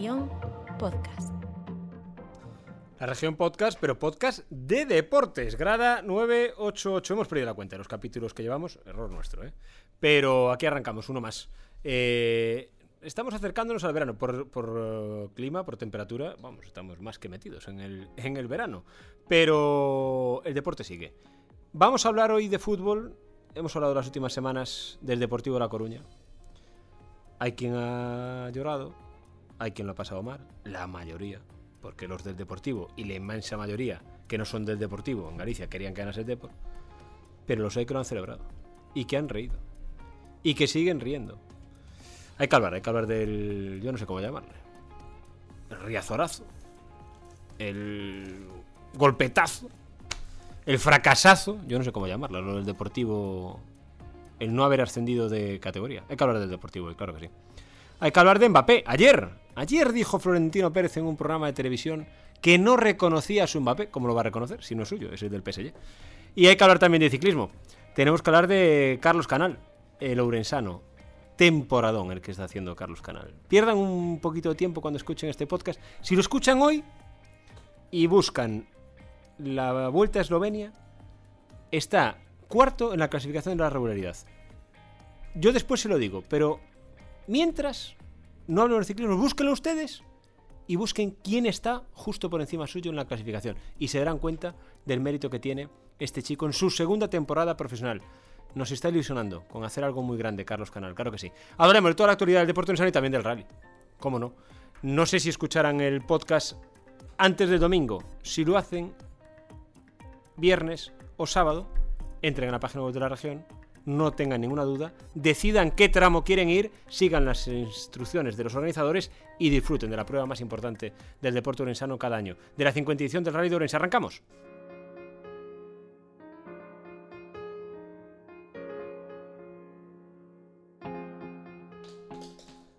región podcast. La región podcast, pero podcast de deportes. Grada 988. Hemos perdido la cuenta de los capítulos que llevamos. Error nuestro, ¿eh? Pero aquí arrancamos, uno más. Eh, estamos acercándonos al verano. Por, eh, clima, por temperatura, vamos, estamos más que metidos en el, en el verano. Pero el deporte sigue. Vamos a hablar hoy de fútbol. Hemos hablado las últimas semanas del Deportivo de La Coruña. Hay quien ha llorado, hay quien lo ha pasado mal, la mayoría, porque los del Deportivo y la inmensa mayoría que no son del Deportivo en Galicia querían que ganase el Depor, pero los hay que lo han celebrado y que han reído y que siguen riendo. Hay que hablar, hay que hablar del. Yo no sé cómo llamarle. El riazorazo. El golpetazo. El fracasazo. Yo no sé cómo llamarlo. Lo del Deportivo. El no haber ascendido de categoría. Hay que hablar del Deportivo, claro que sí. Hay que hablar de Mbappé. Ayer. Ayer dijo Florentino Pérez en un programa de televisión que no reconocía a su Mbappé. ¿Cómo lo va a reconocer? Si no es suyo, es el del PSG. Y hay que hablar también de ciclismo. Tenemos que hablar de Carlos Canal, el ourensano temporadón el que está haciendo Carlos Canal. Pierdan un poquito de tiempo cuando escuchen este podcast. Si lo escuchan hoy y buscan la Vuelta a Eslovenia, está cuarto en la clasificación de la regularidad. Yo después se lo digo, pero mientras no hablo del ciclismo, búsquenlo ustedes y busquen quién está justo por encima suyo en la clasificación. Y se darán cuenta del mérito que tiene este chico en su segunda temporada profesional nos está ilusionando con hacer algo muy grande, Carlos Canal, claro que sí. Hablaremos de toda la actualidad del deporte en y también del rally. ¿Cómo no? No sé si escucharán el podcast antes del domingo. Si lo hacen viernes o sábado, entren a la página web de la región, no tengan ninguna duda, decidan qué tramo quieren ir, sigan las instrucciones de los organizadores y disfruten de la prueba más importante del deporte orensano cada año. De la 50 edición del Rally de Orense, arrancamos.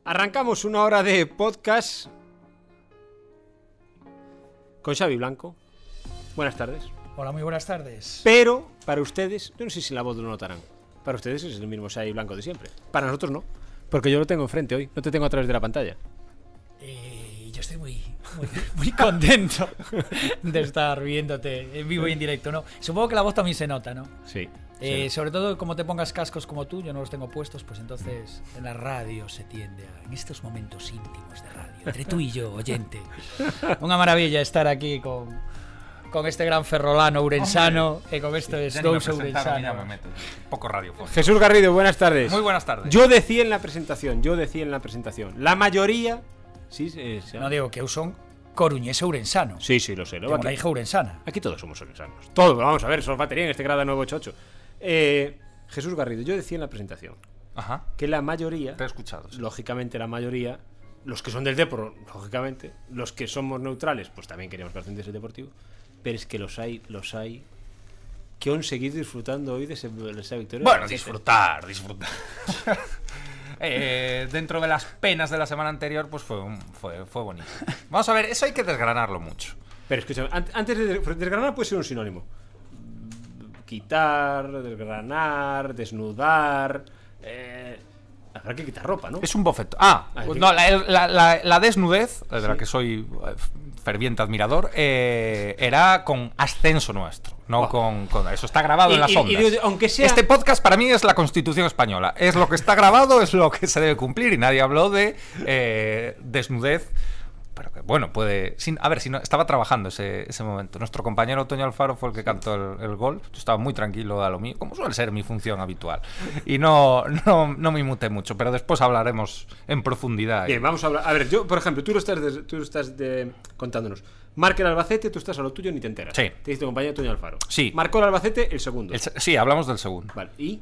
Arrancamos una hora de podcast con Xavi Blanco. Buenas tardes. Hola, muy buenas tardes. Pero para ustedes, yo no sé si la voz lo notarán. Para ustedes es el mismo Xavi Blanco de siempre. Para nosotros no, porque yo lo tengo enfrente hoy, no te tengo a través de la pantalla. Eh, yo estoy muy, muy, muy contento de estar viéndote en vivo y en directo, ¿no? Supongo que la voz también se nota, ¿no? Sí. Eh, sí. Sobre todo como te pongas cascos como tú, yo no los tengo puestos, pues entonces en la radio se tiende a, en estos momentos íntimos de radio, entre tú y yo, oyente. Una maravilla estar aquí con, con este gran ferrolano urensano y con este presentaron, ya urensano. me meto. Poco radiofónico. Jesús Garrido, buenas tardes. Muy buenas tardes. Yo decía en la presentación, yo decía en la presentación, la mayoría... Sí, sí, sí. No digo que son coruñés e urensano. Sí, sí, lo sé. Lo Tengo aquí, la hija urensana. aquí todos somos orensanos. Todos, vamos a ver, somos batería en este grado 988. Eh, Jesús Garrido, yo decía en la presentación Ajá. que la mayoría... Te he escuchado. sí. lógicamente la mayoría, los que son del Depor, lógicamente, los que somos neutrales, pues también queríamos que ascendiese el Deportivo, pero es que los hay, los hay que han seguido disfrutando hoy de, ese- de esa victoria. Bueno, disfrutar, disfrutar. Eh, dentro de las penas de la semana anterior, pues fue, un- fue, fue bonito. Vamos a ver, eso hay que desgranarlo mucho. Pero escúchame, an- antes de desgranar puede ser un sinónimo. Quitar, desgranar, desnudar. Eh, habrá que quitar ropa, ¿no? Es un bofeto. Ah, Ah, no, la, la- la- la desnudez, de la que soy eh, ferviente admirador, eh, era con ascenso nuestro, no con, con- Eso está grabado Y- en las y- ondas. aunque sea- Este podcast para mí es la constitución española. Es lo que está grabado, es lo que se debe cumplir y nadie habló de eh, desnudez. Pero que bueno, puede. sin- a ver, si no, estaba trabajando ese, ese momento. Nuestro compañero Toño Alfaro fue el que cantó el, el gol. Yo estaba muy tranquilo a lo mío, como suele ser mi función habitual. Y no, no, no me inmuté mucho, pero después hablaremos en profundidad. Bien, vamos a hablar. A ver, yo, por ejemplo, tú lo estás, de- tú lo estás de- contándonos. Marca el Albacete, tú estás a lo tuyo ni te enteras. Sí. Te dice tu compañero Toño Alfaro. Sí. Marcó el Albacete el segundo. El sí, hablamos del segundo. Vale, y.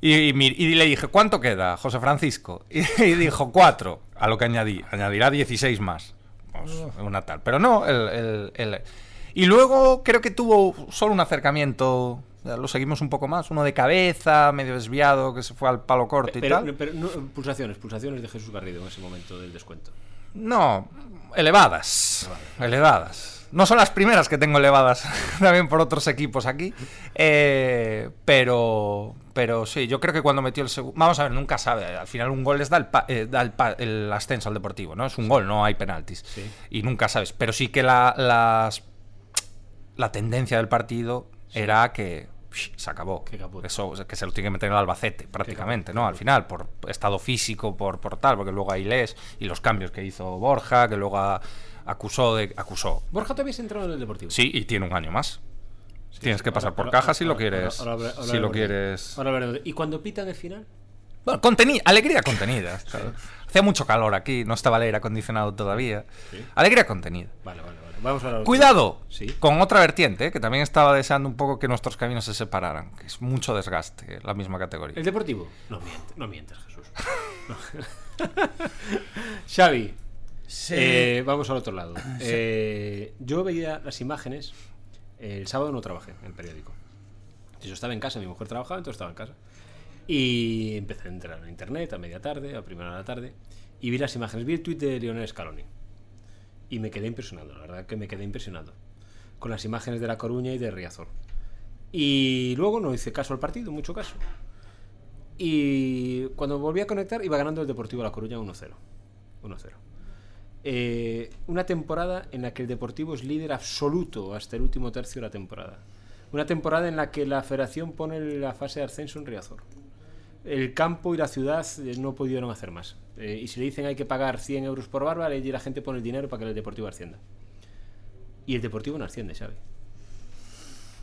Y, y y le dije, ¿cuánto queda, José Francisco? Y, y dijo, cuatro. A lo que añadí, añadirá 16 más. Pues, una tal. Pero no, el, el- el- Y luego creo que tuvo solo un acercamiento. Lo seguimos un poco más. Uno de cabeza, medio desviado, que se fue al palo corto y Pero, tal. pero no, pulsaciones, pulsaciones de Jesús Garrido en ese momento del descuento. No, elevadas. Elevadas. No son las primeras que tengo elevadas también por otros equipos aquí. Eh, pero, pero sí, yo creo que cuando metió el segundo. Vamos a ver, nunca sabe. Al final, un gol les da el, pa- eh, da el, pa- el ascenso al deportivo, ¿no? Es un gol, no hay penaltis. Sí. Y nunca sabes. Pero sí que la, las, la tendencia del partido era que psh, se acabó. Eso, que se lo tiene que meter el Albacete, prácticamente, ¿no? Al final, por estado físico, por, por tal, porque luego ahí lees y los cambios que hizo Borja, que luego a- acusó de. acusó. Borja todavía se entrado en el Deportivo. Sí, y tiene un año más. Tienes que Ahora- pasar por ahora- caja si lo quieres. si lo quieres. ¿Y cuando pitan el final? Bueno, conteni- alegría contenida. Hacía mucho calor aquí, no estaba el aire acondicionado todavía. Alegría contenida. Vale, vale, vale. Vamos a. Cuidado Sí. con otra vertiente, eh, que también estaba deseando un poco que nuestros caminos se separaran, que es mucho desgaste, la misma categoría. ¿El Deportivo? No mientes, no mientes, Jesús. No. Xavi, Sí. eh, vamos al otro lado. Eh, yo veía las imágenes. El sábado no trabajé en el periódico. Yo estaba en casa, mi mujer trabajaba, entonces estaba en casa. Y empecé a entrar en internet a media tarde, a primera de la tarde, y vi las imágenes. Vi el tuit de Lionel Scaloni. Y me quedé impresionado, la verdad que me quedé impresionado. Con las imágenes de La Coruña y de Riazor. Y luego no hice caso al partido, mucho caso. Y cuando volví a conectar, iba ganando el Deportivo La Coruña 1-0. 1-0. Eh, una temporada en la que el Deportivo es líder absoluto hasta el último tercio de la temporada. Una temporada en la que la federación pone la fase de ascenso en Riazor. El campo y la ciudad eh, no pudieron hacer más. Eh, y si le dicen hay que pagar 100 euros por barba, allí la gente pone el dinero para que el Deportivo ascienda. Y el Deportivo no asciende, ¿sabes?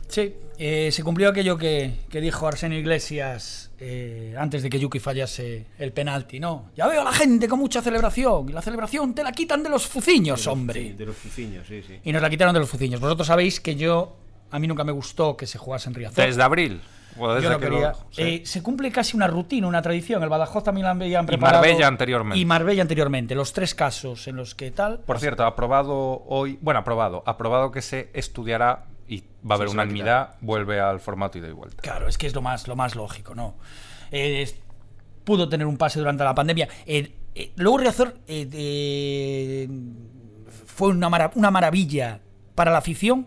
Sí, eh, se cumplió aquello que, que dijo Arsenio Iglesias eh, antes de que Yuki fallase el penalti, ¿no? Ya veo a la gente con mucha celebración y la celebración te la quitan de los fuciños, hombre. Sí, de los fuciños, sí, sí. Y nos la quitaron de los fuciños. Vosotros sabéis que yo, a mí nunca me gustó que se jugase en Riazor. Desde abril. o desde Yo no que lo- sí. Eh, se cumple casi una rutina, una tradición. El Badajoz también la habían Y preparado. Marbella anteriormente. Y Marbella anteriormente. Los tres casos en los que tal. Por cierto, aprobado hoy, bueno, aprobado, aprobado que se estudiará y va a haber Sí, unanimidad, vuelve al formato ida y vuelta. Claro, es que es lo más, lo más lógico, ¿no? Eh, es- pudo tener un pase durante la pandemia. Eh, eh, luego Riazor eh, eh, fue una, una maravilla para la afición,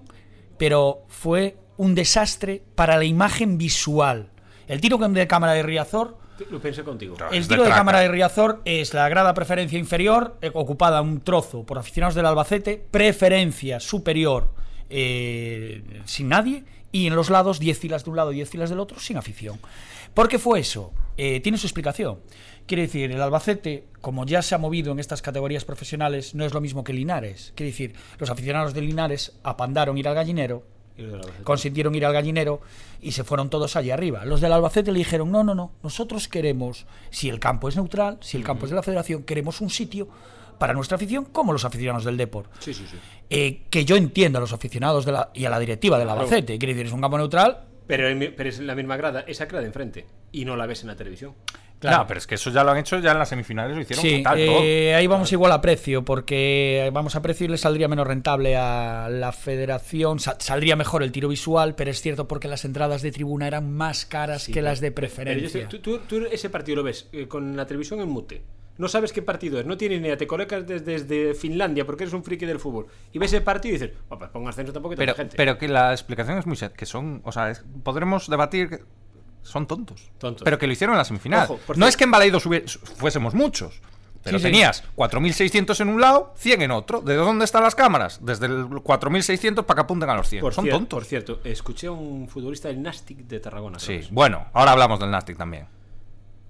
pero fue un desastre para la imagen visual. El tiro de cámara de Riazor Lo pensé contigo. El de tiro de cámara de Riazor es la grada preferencia inferior, eh, ocupada un trozo por aficionados del Albacete, preferencia superior eh, sin nadie, y en los lados 10 filas de un lado y 10 filas del otro sin afición. ¿Por qué fue eso? Eh, tiene su explicación. Quiere decir, el Albacete, como ya se ha movido en estas categorías profesionales, no es lo mismo que Linares. Quiere decir, los aficionados de Linares apandaron ir al gallinero consintieron ir al gallinero y se fueron todos allí arriba. Los del Albacete le dijeron, no, no, no, nosotros queremos, si el campo es neutral, si el campo es de la federación, queremos un sitio para nuestra afición como los aficionados del Depor. Sí, sí, sí. Eh, que yo entiendo a los aficionados de la- y a la directiva del Claro. Albacete. Quiere decir, es un campo neutral. Pero, en mi- pero es la misma grada, esa grada de enfrente. Y no la ves en la televisión. Claro. No, pero es que eso ya lo han hecho ya en las semifinales, lo hicieron Sí, eh, ahí vamos igual a precio, porque vamos a precio y le saldría menos rentable a la federación, sa- saldría mejor el tiro visual, pero es cierto porque las entradas de tribuna eran más caras Sí, que las de Pero yo preferencia. sé- tú, tú- tú ese partido lo ves eh, con la televisión en mute. No sabes qué partido es, no tienes ni idea, te colocas desde, desde Finlandia porque eres un friki del fútbol. Y ves el partido y dices, "Oh, pues ascenso tampoco Pero, gente. pero que la explicación es muy sen- que son, o sea, es- podremos debatir que son tontos. Tontos. Pero que lo hicieron en la semifinal. Ojo, no es que en Baleidos fuésemos muchos. Pero Sí, sí. tenías 4.600 en un lado, 100 en otro. ¿De dónde están las cámaras? Desde el 4.600 para que apunten a los 100. por, son tontos. por cierto, escuché a un futbolista del Nastic de Tarragona. Sí, bueno, ahora hablamos del Nastic también.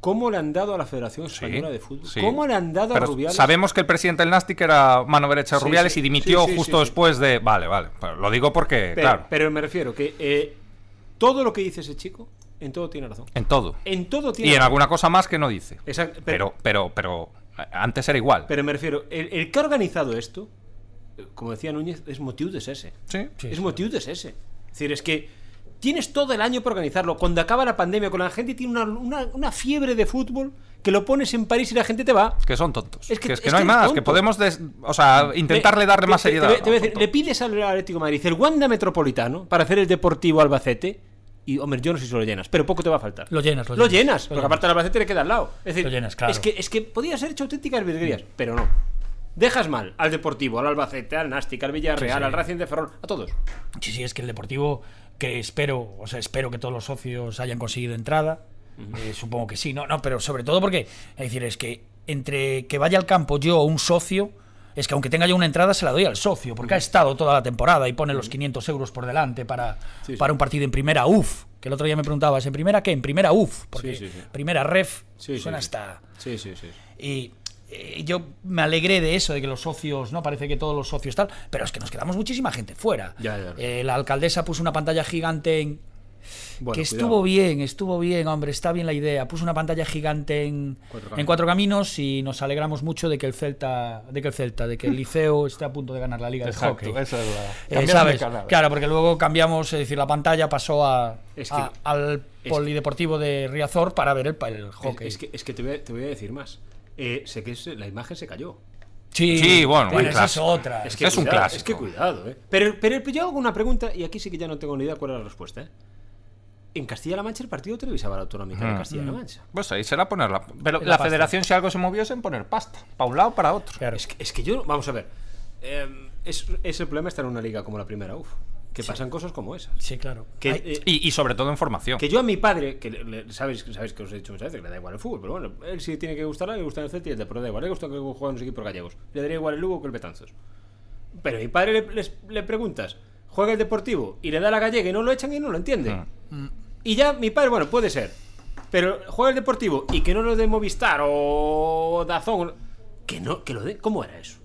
¿Cómo le han dado a la Federación Sí, Española de Fútbol? sí. ¿Cómo le han dado Pero a Rubiales? Sabemos que el presidente del Nastic era mano derecha de Sí, Rubiales y dimitió justo después de. Vale, vale. Pero lo digo porque, pero, claro, pero me refiero que eh, todo lo que dice ese chico, en todo tiene razón. en todo. En todo tiene Y en alguna cosa más que no dice. Exacto, Pero, pero, pero, antes era igual. Pero me refiero, el, el que ha organizado esto, como decía Núñez, es motiu de ese. Sí. Es motiu de ese. Es decir, es que tienes todo el año para organizarlo. Cuando acaba la pandemia, con la gente tiene una, una- una fiebre de fútbol que lo pones en París y la gente te va. Que son tontos. Es que- que, es que es no hay más. tonto. Que podemos, des- o sea, intentarle darle más te- te seriedad. te voy a No, decir, tonto. le pides al Atlético de Madrid el Wanda Metropolitano para hacer el Deportivo Albacete. Y, hombre, yo no sé si lo llenas, pero poco te va a faltar. Lo llenas, lo Lo llenas. porque llenas. aparte al Albacete le queda al lado. Es decir, Lo llenas, claro. es, que, es que podía ser hecho auténticas virguerías, pero no. Dejas mal al Deportivo, al Albacete, al Nástic, al Villarreal, Sí, sí. al Racing de Ferrol, a todos. Sí, sí, es que el Deportivo, que espero, o sea, espero que todos los socios hayan conseguido entrada. Eh, supongo que sí, no, no, pero sobre todo porque, es decir, es que entre que vaya al campo yo o un socio, es que aunque tenga yo una entrada se la doy al socio, porque ha estado toda la temporada y pone los 500 euros por delante para, Sí, sí. para un partido en primera UF. Que el otro día me preguntabas, ¿en primera qué? En primera UF, porque Sí, primera ref suena hasta... Sí, sí, sí. Y eh, yo me alegré de eso, de que los socios, ¿no? Parece que todos los socios tal, pero es que nos quedamos muchísima gente fuera. Ya, ya. Eh, la alcaldesa puso una pantalla gigante en... Bueno, que cuidado. estuvo bien, estuvo bien, hombre, está bien la idea. Puso una pantalla gigante en Cuatro en Caminos. cuatro caminos y nos alegramos mucho de que el Celta, de que el Celta, de que el Liceo esté a punto de ganar la Liga de Hockey. esa es la. Eh. Claro, porque luego cambiamos, es decir, la pantalla pasó a, Es que- a- al polideportivo de Riazor para ver el, el hockey. es que, es que te, voy a, te voy a decir más. Eh, sé que la imagen se cayó. Sí, Sí, bueno, un esa es otra. Es que Es un cuidado, clásico. Es que cuidado, ¿eh? Pero, pero yo hago una pregunta y aquí sí que ya no tengo ni idea cuál es la respuesta, ¿eh? En Castilla-La Mancha el partido televisaba la autonómica de Mm. Castilla-La Mancha. Pues ahí será ponerla. Pero La la, federación, si algo se movió, es en poner pasta. Para un lado, para otro. Claro. Es que, es que yo, vamos a ver. eh, es, es el problema estar en una liga como la primera, uf. Que pasan cosas como esas. Sí, claro. Que, Hay- eh, Y, y sobre todo en formación. que yo a mi padre, que le- le- sabéis, sabéis que os he dicho muchas veces que le da igual el fútbol, pero bueno, él sí tiene que gustarle, le gusta el Celta y el Depor, da igual, le gusta que jueguen los equipos gallegos. Le daría igual el Lugo que el Betanzos. Pero a mi padre le, les- le preguntas, juega el Deportivo y le da la gallega y no lo echan y no lo entiende. Mm. Y ya mi padre, bueno, puede ser. Pero juega el Deportivo y que no lo de Movistar o Dazón, que no, que lo de, ¿cómo era eso?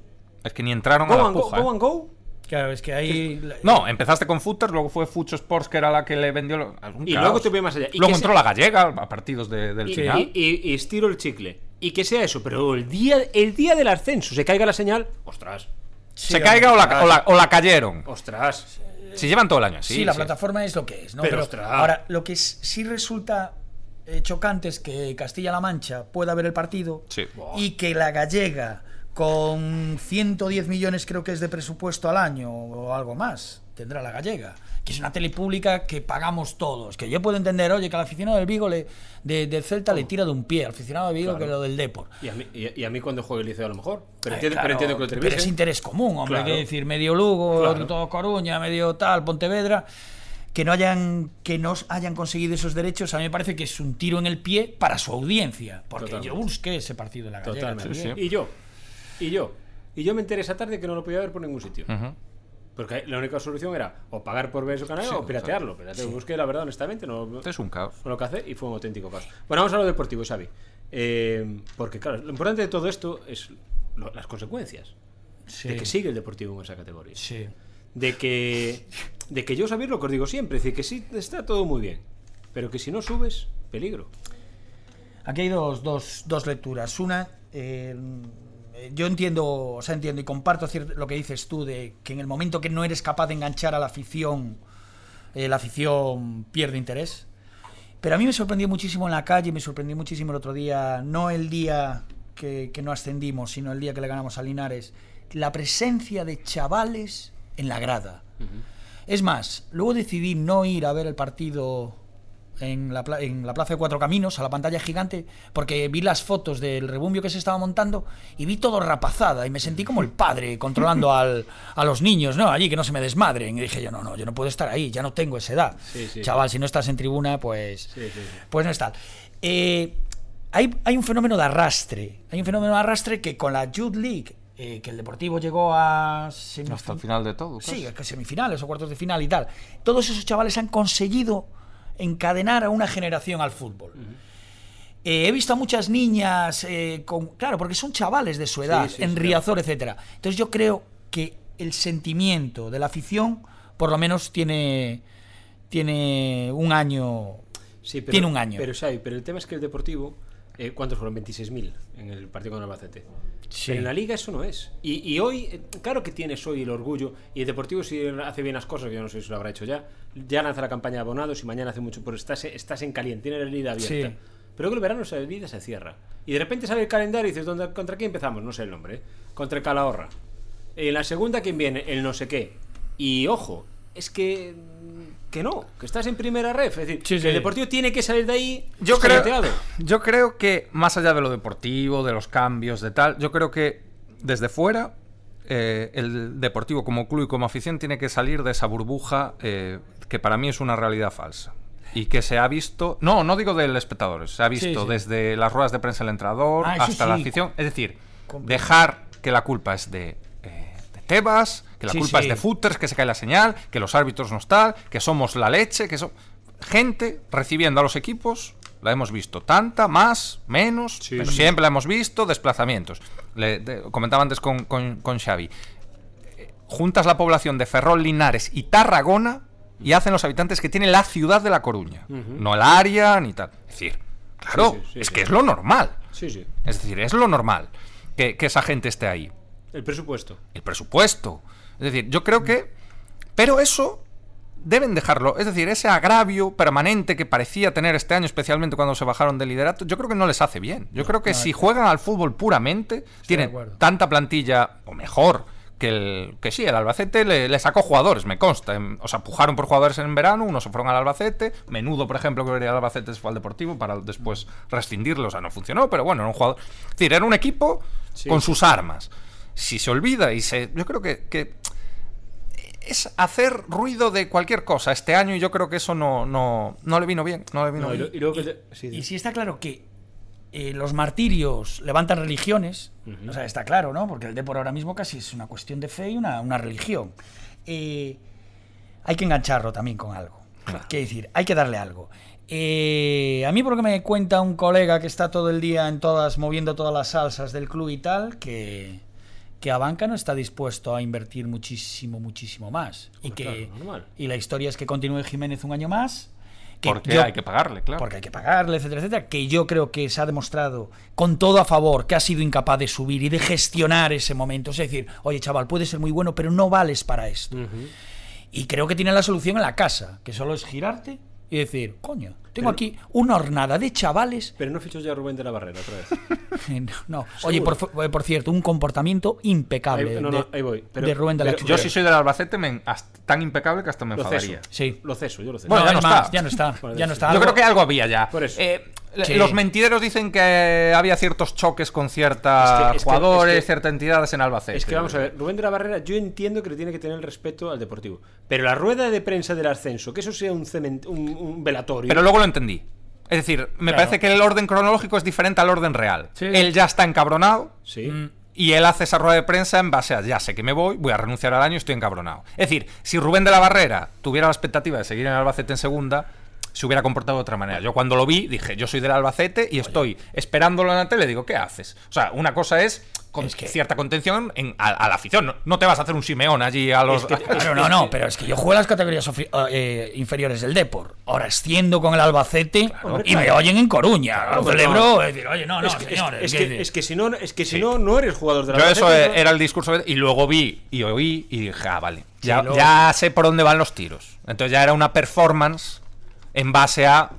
Es que ni entraron a la and go, puja. go ¿eh? and go. Claro, es que ahí. No, empezaste con Footers, luego fue Fucho Sports, que era la que le vendió. lo- un Y caos. luego te voy más allá. Y luego entró se- la gallega a partidos de- del y, final. y- y- y estiro el chicle. Y que sea eso, pero el día, el día del ascenso se caiga la señal, ostras, se caiga o la, o, la, o la cayeron. ostras. Si llevan todo el año así. Sí, la sí. plataforma es lo que es, ¿no? Pero, Pero, ostras. ahora, lo que es- sí resulta eh, chocante es que Castilla-La Mancha pueda ver el partido Sí. y que la gallega, con 110 millones creo que es de presupuesto al año o algo más, tendrá la gallega. Que es una tele pública que pagamos todos. Que yo puedo entender, oye, que al aficionado del Vigo le, de, del Celta le tira de un pie, al aficionado del Vigo Claro. que lo del Depor. Y a mí, y, y a mí cuando juegue el liceo a lo mejor. Pero, Eh, entiendo, claro, pero entiendo que lo pero televisen. es interés común, hombre. Claro. Quiero decir, medio Lugo, otro todo Coruña, medio tal, Pontevedra. Que no hayan que no hayan conseguido esos derechos, a mí me parece que es un tiro en el pie para su audiencia. Porque Totalmente. yo busqué ese partido de la gallega. Totalmente. Sí, Y yo, y yo. Y yo me enteré esa tarde que no lo podía ver por ningún sitio. Porque la única solución era o pagar por ver su canal Sí, o piratearlo. Pero te busqué, la verdad, honestamente, no, Es un caos. Lo que hace y fue un auténtico caos. Bueno, vamos a lo deportivo, Xavi. Eh, porque, claro, lo importante de todo esto es lo- las consecuencias. Sí. De que sigue el deportivo en esa categoría. Sí. De que, de que yo sabéis lo que os digo siempre. Es decir, que sí está todo muy bien. Pero que si no subes, peligro. Aquí hay dos, dos, dos lecturas. Una, eh, yo entiendo, o sea, entiendo y comparto lo que dices tú de que en el momento que no eres capaz de enganchar a la afición, eh, la afición pierde interés. Pero a mí me sorprendió muchísimo en la calle, me sorprendió muchísimo el otro día, no el día que, que no ascendimos, sino el día que le ganamos a Linares, la presencia de chavales en la grada. Es más, luego decidí no ir a ver el partido en la, pla- en la Plaza de Cuatro Caminos, a la pantalla gigante, porque vi las fotos del rebumbio que se estaba montando y vi todo rapazada y me sentí como el padre controlando al- a los niños, ¿no? Allí, que no se me desmadren. Y dije yo, no, no, yo no puedo estar ahí, ya no tengo esa edad. Sí, sí. Chaval, si no estás en tribuna, pues, Sí, sí, sí. pues no es tal. Eh, hay, hay un fenómeno de arrastre. Hay un fenómeno de arrastre que con la Youth League, eh, que el Deportivo llegó a Hasta el final de todo. Sí, casi. que semifinales o cuartos de final y tal. Todos esos chavales han conseguido encadenar a una generación al fútbol. Eh, he visto a muchas niñas eh, con. Claro, porque son chavales de su edad, sí, en sí, Riazor, etcétera. Entonces yo creo que el sentimiento de la afición, por lo menos, tiene. Tiene un año. Sí, pero, Tiene un año. Pero, pero el tema es que el Deportivo, eh, ¿cuántos fueron? 26.000 en el partido con el Albacete. Sí. Pero en la Liga eso no es. Y, y hoy, eh, claro que tienes hoy el orgullo, y el Deportivo si hace bien las cosas, que yo no sé si lo habrá hecho ya, ya lanza la campaña de abonados y mañana hace mucho, pero estás, estás en caliente, tiene la liga abierta. Sí. Pero que el verano esa liga se cierra. Y de repente sale el calendario y dices, ¿dónde, ¿contra quién empezamos? No sé el nombre. ¿eh? Contra el Calahorra. En la segunda, ¿quién viene? El no sé qué. Y ojo, es que que no, que estás en primera ref. Es decir, Sí, que sí. el Deportivo tiene que salir de ahí Yo creo, yo creo que, más allá de lo deportivo, de los cambios, de tal, yo creo que desde fuera, eh, el Deportivo como club y como afición tiene que salir de esa burbuja eh, que para mí es una realidad falsa. Y que se ha visto, no, no digo del espectador, se ha visto Sí, sí. desde las ruedas de prensa del entrenador Ah, sí, hasta la afición. Es decir, dejar que la culpa es de Tebas, que la Sí, culpa sí. es de Footers, que se cae la señal, que los árbitros no están, que somos la leche, que son gente recibiendo a los equipos. La hemos visto tanta, más, menos, Sí, pero siempre la hemos visto, desplazamientos. Le- de- comentaba antes con, con, con Xavi. Juntas la población de Ferrol, Linares y Tarragona y hacen los habitantes que tiene la ciudad de La Coruña. No el área ni tal. Es decir, claro, es que es lo normal. Es decir, es lo normal que, que esa gente esté ahí. El presupuesto. El presupuesto. Es decir, yo creo que... Pero eso deben dejarlo. Es decir, ese agravio permanente que parecía tener este año, especialmente cuando se bajaron del liderato, yo creo que no les hace bien. Yo creo que no, si juegan al fútbol puramente, tienen tanta plantilla, o mejor, que el que sí, el Albacete le, le sacó jugadores, me consta. Em, O sea, pujaron por jugadores en verano, unos se fueron al Albacete, Menudo, por ejemplo, que al Albacete se fue al Deportivo para después rescindirlo, o sea, no funcionó, pero bueno, era un jugador... Es decir, era un equipo Sí. con sus armas. Si se olvida y se... Yo creo que, que es hacer ruido de cualquier cosa este año y yo creo que eso no, no, no le vino bien. No le vino No, y, bien. lo- y luego que te- sí, Y sí. sí está claro que eh, los martirios levantan religiones, o sea, está claro, ¿no? Porque el Depor ahora mismo casi es una cuestión de fe y una, una religión. Eh, hay que engancharlo también con algo. Quiero decir, hay que darle algo. Eh, a mí porque me cuenta un colega que está todo el día en todas, moviendo todas las salsas del club y tal, que, que a banca no está dispuesto a invertir muchísimo, muchísimo más. y que claro, y la historia es que continúe Jiménez un año más. Que Porque yo- hay que pagarle, claro. porque hay que pagarle, etcétera, etcétera, que yo creo que se ha demostrado con todo a favor que ha sido incapaz de subir y de gestionar ese momento. Es decir, oye, chaval, puedes ser muy bueno, pero no vales para esto. Y creo que tiene la solución en la casa, que solo es girarte y decir, coño, tengo Pero- aquí una hornada de chavales. Pero no fichó ya a Rubén de la Barrera otra vez. no, oye, por, fu- por cierto, un comportamiento impecable Ahí- no, de, no, ahí voy. Pero- de Rubén de la Yo si soy del Albacete, me, tan impecable que hasta me Lo enfadaría. ceso. Sí. Lo ceso, yo lo ceso. Bueno, No, ya no más, está. ya no está, ya no está. Yo Algo- creo que algo había ya. Por eso. Eh, Sí. Los mentideros dicen que había ciertos choques con ciertos Es que- es que- jugadores, es que- ciertas entidades en Albacete. Es que vamos a ver, Rubén de la Barrera, yo entiendo que le tiene que tener el respeto al Deportivo. Pero la rueda de prensa del ascenso, que eso sea un, cement- un, un velatorio. Pero luego lo entendí. Es decir, me Claro. parece que el orden cronológico es diferente al orden real. Sí. Él ya está encabronado Sí. Mm. y él hace esa rueda de prensa en base a ya sé que me voy, voy a renunciar al año, estoy encabronado. Es decir, si Rubén de la Barrera tuviera la expectativa de seguir en Albacete en segunda, se hubiera comportado de otra manera. Yo cuando lo vi dije, yo soy del Albacete y estoy esperándolo en la tele, digo, ¿qué haces? O sea, una cosa es con Es que- cierta contención en- a, a la afición. No, no te vas a hacer un Simeón allí a los... Es que- Claro, no, no, pero es que yo juego en las categorías ofi- eh, inferiores del Depor. Ahora asciendo con el Albacete y me claro. oyen en Coruña. lo pues celebro. Es decir, oye, no, no, es, que, es- señores. es ¿qué que, es que si no, es que si no, no eres jugador de la Yo eso Albacete, eh, ¿no? era el discurso y luego vi y oí y dije, ah, vale, ya, luego- ya sé por dónde van los tiros. Entonces ya era una performance en base a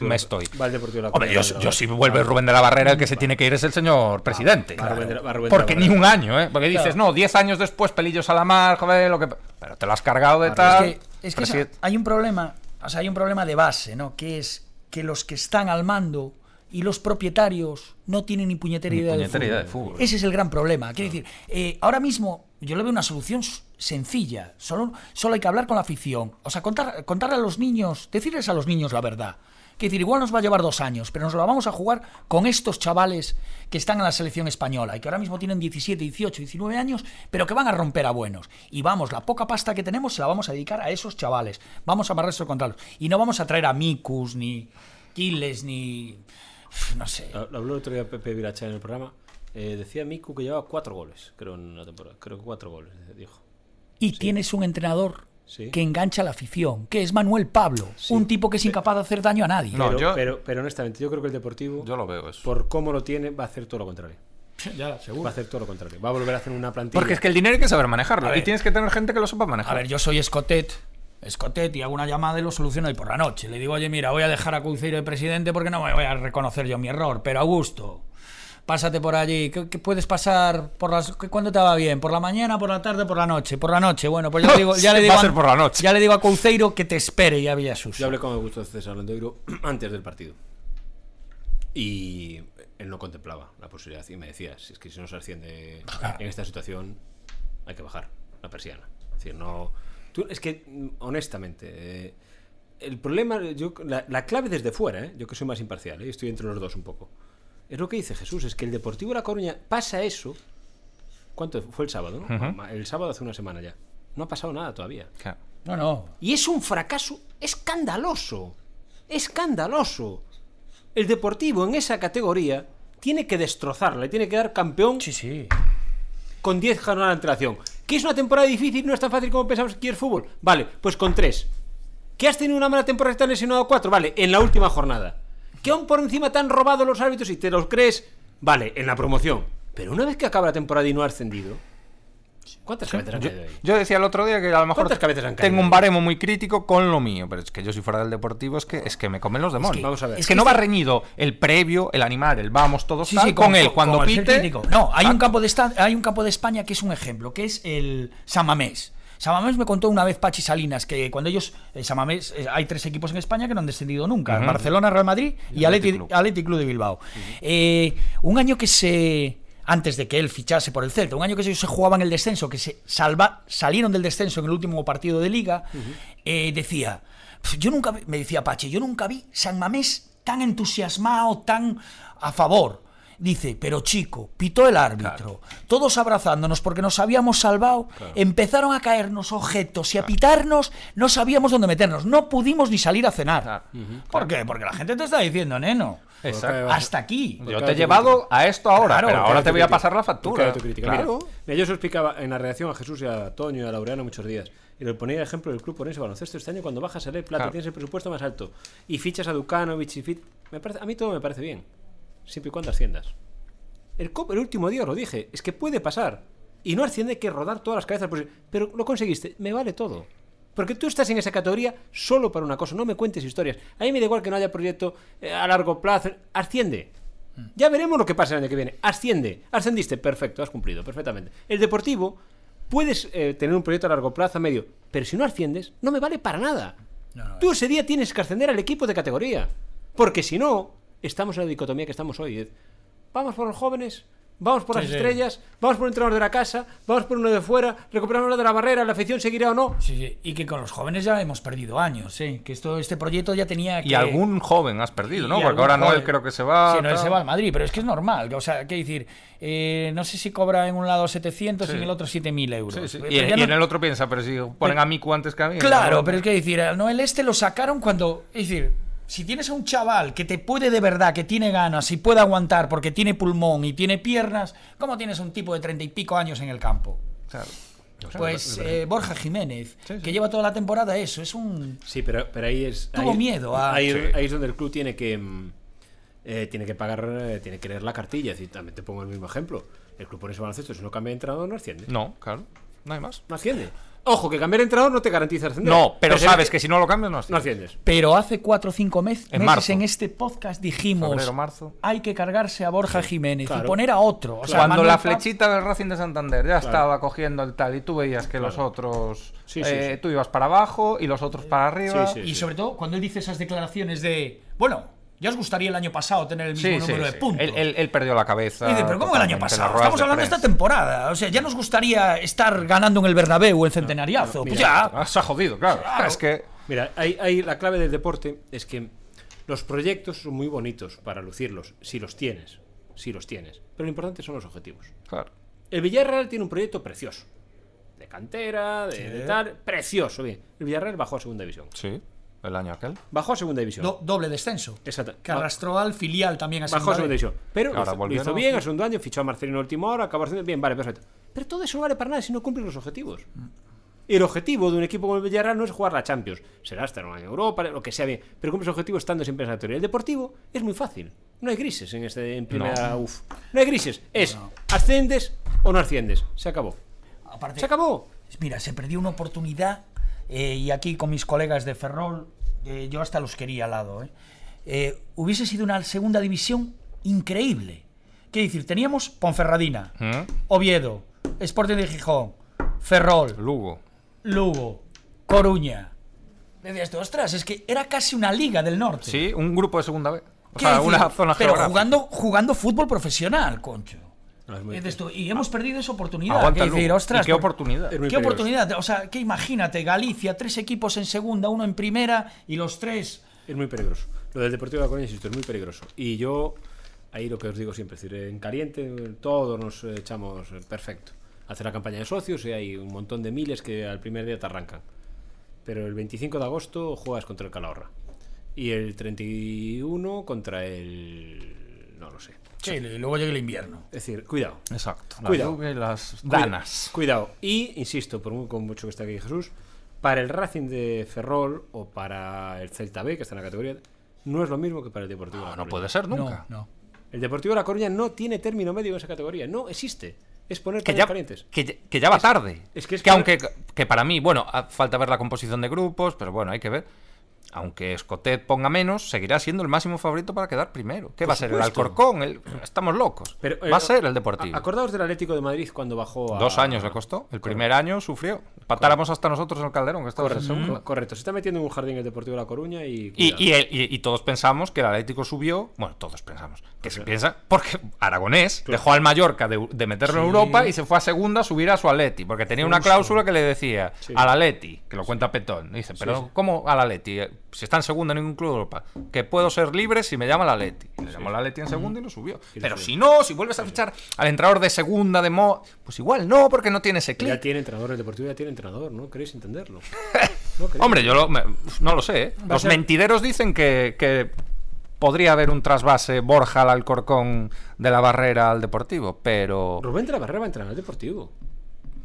me estoy. Va al Deportivo de la Hombre, yo, yo la si vuelve Rubén de la Barrera, el que se tiene que ir es el señor presidente. La- Porque ni un año, ¿eh? Porque dices, Claro. no, 10 años después, pelillos a la mar, joder, lo que... Pero te lo has cargado de tal... que, es que esa- hay un problema, o sea, hay un problema de base, ¿no? Que es que los que están al mando y los propietarios no tienen ni puñetera Ni idea, puñetera de, idea fútbol. de fútbol. Ese es el gran problema. Quiero decir, eh, ahora mismo yo le veo una solución sencilla. Solo, solo hay que hablar con la afición. O sea, contar, contarle a los niños, decirles a los niños la verdad. Quiero decir, igual nos va a llevar dos años, pero nos lo vamos a jugar con estos chavales que están en la selección española y que ahora mismo tienen 17, 18, 19 años, pero que van a romper a buenos. Y vamos, la poca pasta que tenemos se la vamos a dedicar a esos chavales. Vamos a amarrar eso contra. Y no vamos a traer a Mikus, ni Kiles, ni. No sé. Lo habló otro día Pepe Viracha en el programa. Eh, decía Miku que llevaba cuatro goles, creo, en la temporada. Creo que cuatro goles, dijo. Y tienes un entrenador Sí. que engancha a la afición, que es Manuel Pablo, un tipo que es incapaz de hacer daño a nadie. No, pero, yo- pero, pero honestamente, yo creo que el Deportivo, Yo lo veo eso. por cómo lo tiene, va a hacer todo lo contrario. Ya, Va a seguro. hacer todo lo contrario. Va a volver a hacer una plantilla. Porque es que el dinero hay que saber manejarlo. A Y ver. tienes que tener gente que lo sepa manejar. A ver, yo soy Escotet. Escotet y hago una llamada y lo soluciono hoy por la noche. Le digo, oye, mira, voy a dejar a Couceiro de presidente porque no me voy a reconocer yo mi error. Pero Augusto, pásate por allí. ¿Qué, qué puedes pasar por las cuándo te va bien? ¿Por la mañana, por la tarde, por la noche? Por la noche. Bueno, pues ya le digo, ya le Va digo a ser por la noche. Ya le digo a Couceiro que te espere y a Villasus. Yo hablé con Augusto César Lendoiro antes del partido. Y él no contemplaba la posibilidad y me decía, si es que si no se asciende en esta situación, hay que bajar la persiana. Es decir, no... tú- es que, mm, honestamente, eh, el problema, yo, la, la clave desde fuera, ¿eh? yo que soy más imparcial, ¿eh? estoy entre los dos un poco, es lo que dice Jesús, es que el Deportivo de La Coruña pasa eso. ¿Cuánto fue el sábado? ¿no? El sábado hace una semana ya. No ha pasado nada todavía. Claro. No, no. Y es un fracaso escandaloso. Escandaloso. El Deportivo en esa categoría tiene que destrozarla, le tiene que dar campeón Sí, sí. con 10 jornadas de antelación. ¿Que es una temporada difícil? ¿No es tan fácil como pensamos que es fútbol? Vale, pues con 3. ¿Que has tenido una mala temporada y te has lesionado 4? Vale, en la última jornada. ¿Que aún por encima te han robado los árbitros y te los crees? Vale, en la promoción. Pero una vez que acaba la temporada y no ha ascendido, ¿cuántas cabezas han Yo, caído ahí? yo decía el otro día que a lo mejor ¿Cuántas cabezas han caído? tengo un baremo muy crítico con lo mío, pero es que yo si fuera del deportivo es que es que me comen los demonios. vamos a ver. Es Es que que no va este- reñido el previo, el animar, el vamos todos Sí, tal, sí, con, él cuando como el ser pite. No, hay un Ah, campo de esta- hay un campo de España que es un ejemplo, que es el San Mamés. San Mamés me contó una vez Pachi Salinas que cuando ellos eh, San Mamés eh, hay tres equipos en España que no han descendido nunca. Barcelona, Real Madrid y, Athletic Athletic, Club. Athletic Club de Bilbao. Eh, un año que se antes de que él fichase por el Celta, un año que ellos se jugaban el descenso, que se salva, salieron del descenso en el último partido de liga, eh, decía, "Pf, yo nunca vi-", me decía Pachi, yo nunca vi San Mamés tan entusiasmado, tan a favor. Dice, pero chico, pitó el árbitro, todos abrazándonos porque nos habíamos salvado, empezaron a caernos objetos y a pitarnos, no sabíamos dónde meternos, no pudimos ni salir a cenar. Claro. ¿Por qué? Porque la gente te está diciendo, neno, Exacto. hasta aquí. Yo te he llevado a esto ahora, Claro, pero ahora te voy a pasar la factura. Mira, mira, yo se lo explicaba en la redacción a Jesús y a Toño y a Laureano muchos días. Y le ponía el ejemplo del club Orense Baloncesto este año cuando bajas a Ley Plata, Claro. tienes el presupuesto más alto y fichas a Dukanovic y fit. Me parece, a mí todo me parece bien, siempre y cuando asciendas. El, COP, el último día lo dije, es que puede pasar. Y no asciende que rodar todas las cabezas. posibles. Pero lo conseguiste, me vale todo. Porque tú estás en esa categoría solo para una cosa, no me cuentes historias. A mí me da igual que no haya proyecto eh, a largo plazo. Asciende. Ya veremos lo que pasa el año que viene. Asciende. Ascendiste, perfecto, has cumplido, perfectamente. El deportivo, puedes eh, tener un proyecto a largo plazo, a medio, pero si no asciendes, no me vale para nada. No, no, Tú ese día tienes que ascender al equipo de categoría. Porque si no, estamos en la dicotomía que estamos hoy. es, Vamos por los jóvenes, vamos por Sí, las sí. estrellas, vamos por un entrenador de la casa, vamos por uno de fuera, recuperamos lo de la barrera, la afición seguirá o no. Sí, sí, y que con los jóvenes ya hemos perdido años, ¿eh? que esto, este proyecto ya tenía que... Y algún joven has perdido, ¿no? y Porque ahora Noel creo que se va. Sí, Noel se va al Madrid, pero es que es normal. O sea, qué decir, eh, no sé si cobra en un lado 700 y en el otro 7.000 euros. Sí, sí. Pero Y, en el otro piensa, pero si ponen a Miku antes que a mí. Claro, ¿no? pero es que decir, Noel este lo sacaron cuando. Es decir, si tienes a un chaval que te puede de verdad, que tiene ganas y puede aguantar porque tiene pulmón y tiene piernas, ¿cómo tienes a un tipo de treinta y pico años en el campo? Claro. Pues eh, Borja Jiménez, Sí, sí. que lleva toda la temporada eso, es un. Sí, pero, pero ahí es. Tuvo ahí- miedo a- Ahí, ahí es donde el club tiene que. mm, eh, tiene que pagar. eh, tiene que leer la cartilla. Es decir, también te pongo el mismo ejemplo. El club pone ese baloncesto, si no cambia de entrenador, no asciende. No, claro. No hay más. No asciende. Ojo, que cambiar de entrenador no te garantiza ascender. No, pero sabes que si no lo cambias, no No asciendes. asciendes. Pero hace cuatro o cinco mes- En meses marzo. en este podcast dijimos: Febrero, marzo. hay que cargarse a Borja Jiménez claro. y poner a otro. O sea, Cuando Manuel la Paz- flechita del Racing de Santander ya estaba cogiendo el tal y tú veías que los otros. Sí, sí, eh, sí. Tú ibas para abajo y los otros para arriba. Sí, sí. Y sobre todo cuando él dice esas declaraciones de, bueno, ya os gustaría el año pasado tener el mismo Sí, sí, número de sí. puntos. Él, él- él perdió la cabeza. Y dice, pero ¿cómo el año pasado? Estamos hablando de esta temporada. O sea, ya nos gustaría estar ganando en el Bernabéu o en Centenariazo. pues ya. Ah, se ha jodido, claro. Es que. Mira, hay, hay- la clave del deporte es que los proyectos son muy bonitos para lucirlos, si los tienes. Si los tienes. Pero lo importante son los objetivos. Claro. El Villarreal tiene un proyecto precioso. De cantera, de, de tal. Precioso, bien. El Villarreal bajó a segunda división. Sí, el año aquel. Bajó a segunda división. Do- doble descenso. Exacto. Que arrastró al filial también a Bajó a segunda división. Pero Ahora hizo, hizo ¿no? bien, al segundo año, fichó a Marcelino a última hora, acabó haciendo bien, vale, perfecto. Pero todo eso no vale para nada si no cumplen los objetivos. Y el objetivo de un equipo como el Villarreal no es jugar la Champions. Será estar un año en Europa, lo que sea bien. Pero cumples objetivos estando siempre en la teoría. El deportivo es muy fácil. No hay grises en este en primera No. uf. No hay grises. Es ascendes o no asciendes. Se acabó. Aparte, Se acabó. Mira, se perdió una oportunidad eh, y aquí con mis colegas de Ferrol, eh, yo hasta los quería al lado. eh. Hubiese sido una segunda división increíble. ¿Qué decir? Teníamos Ponferradina, ¿Mm? Oviedo, Sporting de Gijón, Ferrol, Lugo. Lugo, Coruña. Decías tú, ostras, es que era casi una liga del norte. Sí, un grupo de segunda B. O ¿Qué sea, decir? una zona Pero geográfica. jugando, jugando fútbol profesional, concho. Esto, y hemos perdido esa oportunidad. Decir, ostras, ¿Y qué por- oportunidad? ¿Qué peligroso. oportunidad? O sea, que imagínate, Galicia, tres equipos en segunda, uno en primera y los tres. Es muy peligroso. Lo del Deportivo de la Coruña, insisto, es muy peligroso. Y yo, ahí lo que os digo siempre, es decir, en caliente todos nos echamos eh, perfecto. Hacer la campaña de socios y hay un montón de miles que al primer día te arrancan. Pero el 25 de agosto juegas contra el Calahorra. Y el 31 contra el... no lo sé. Sí, y luego llega el invierno. Es decir, cuidado. Exacto. La Cuidado. lluvia y las danas. Cuidado. Y, insisto, por muy, con mucho que esté aquí Jesús, para el Racing de Ferrol o para el Celta B, que está en la categoría, no es lo mismo que para el Deportivo de La No, no puede ser nunca. No, no. El Deportivo de La Coruña no tiene término medio en esa categoría. No existe. Es poner que ya, calientes. que, ya- que ya va tarde. es que es que para- aunque que para mí, bueno, falta ver la composición de grupos, pero bueno, hay que ver. Aunque Escotet ponga menos, seguirá siendo el máximo favorito para quedar primero. ¿Qué Por va a ser? ¿El. Alcorcón? El- Estamos locos. Pero, eh, va a ser el Deportivo. Acordaos del Atlético de Madrid cuando bajó a... Dos años le costó. El primer año sufrió. Patáramos hasta nosotros en el Calderón, que estaba Correcto, segundo. correcto. Se está metiendo en un jardín el Deportivo de La Coruña y... Y, cuidado. y, el- y- y todos pensamos que el Atlético subió. Bueno, todos pensamos que se piensa. Porque Aragonés dejó al Mallorca de, de meterlo en. Europa y se fue a segunda a subir a su Atleti. Porque tenía una cláusula que le decía Sí. al Atleti, que lo cuenta Petón. Dice, pero. ¿cómo al Atleti? Si está en segunda en ningún club de Europa. Que puedo ser libre si me llama el Atleti. Y le llamó el Atleti en segunda y lo subió. Pero si no, si vuelves a fichar al entrenador de segunda de Mo, pues igual no, porque no tiene ese Ya clic. tiene entrenador, el Deportivo ya tiene entrenador, ¿no? ¿Queréis entenderlo? No queréis. Hombre, yo lo- me- no lo sé. ¿eh? Los mentideros dicen que, que podría haber un trasvase Borja al Alcorcón de la barrera al Deportivo, pero Rubén de la Barrera va a entrenar al Deportivo.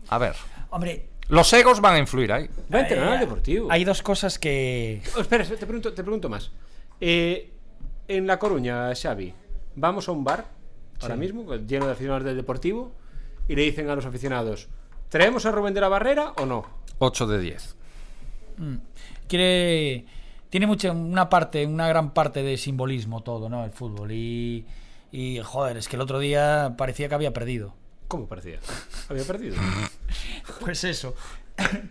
a ver, Hombre, los egos van a influir ahí. Va a entrenar al Deportivo. Hay dos cosas que. Oh, espera, te pregunto, te pregunto más. Eh, en La Coruña, Xavi, vamos a un bar ahora mismo, lleno de aficionados del Deportivo, y le dicen a los aficionados, ¿traemos a Rubén de la Barrera o no? 8 de 10. quiere tiene mucha una parte una gran parte de simbolismo todo no el fútbol y y joder es que el otro día parecía que había perdido ¿Cómo parecía? ¿Había perdido? pues eso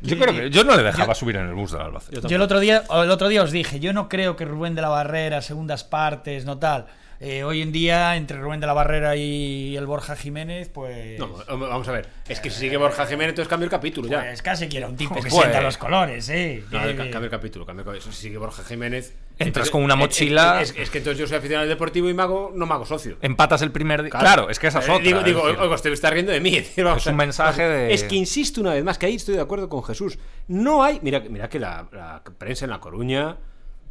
Yo creo que yo no le dejaba subir en el bus del Albacete. Yo yo el otro día el otro día os dije yo no creo que Rubén de la Barrera segundas partes no tal Eh, hoy en día entre Rubén de la Barrera y el Borja Jiménez pues No, vamos a ver. Es que si sigue Borja Jiménez, entonces cambio el capítulo ya. pues casi quiero un tipo que Pues. sienta los colores eh No, cambio el capítulo, cambio el capítulo. Si sigue Borja Jiménez. Entras entonces- con una mochila- Es, es que entonces yo soy aficionado al deportivo y me hago, no me hago socio. Empatas el primer día. Claro, es que esa es Eh, otra. Digo, digo decir, oiga, usted está riendo de mí. Es decir, vamos Es un mensaje de- Es que insisto una vez más, que ahí estoy de acuerdo con Jesús. No hay. Mira, mira que la, la prensa en La Coruña.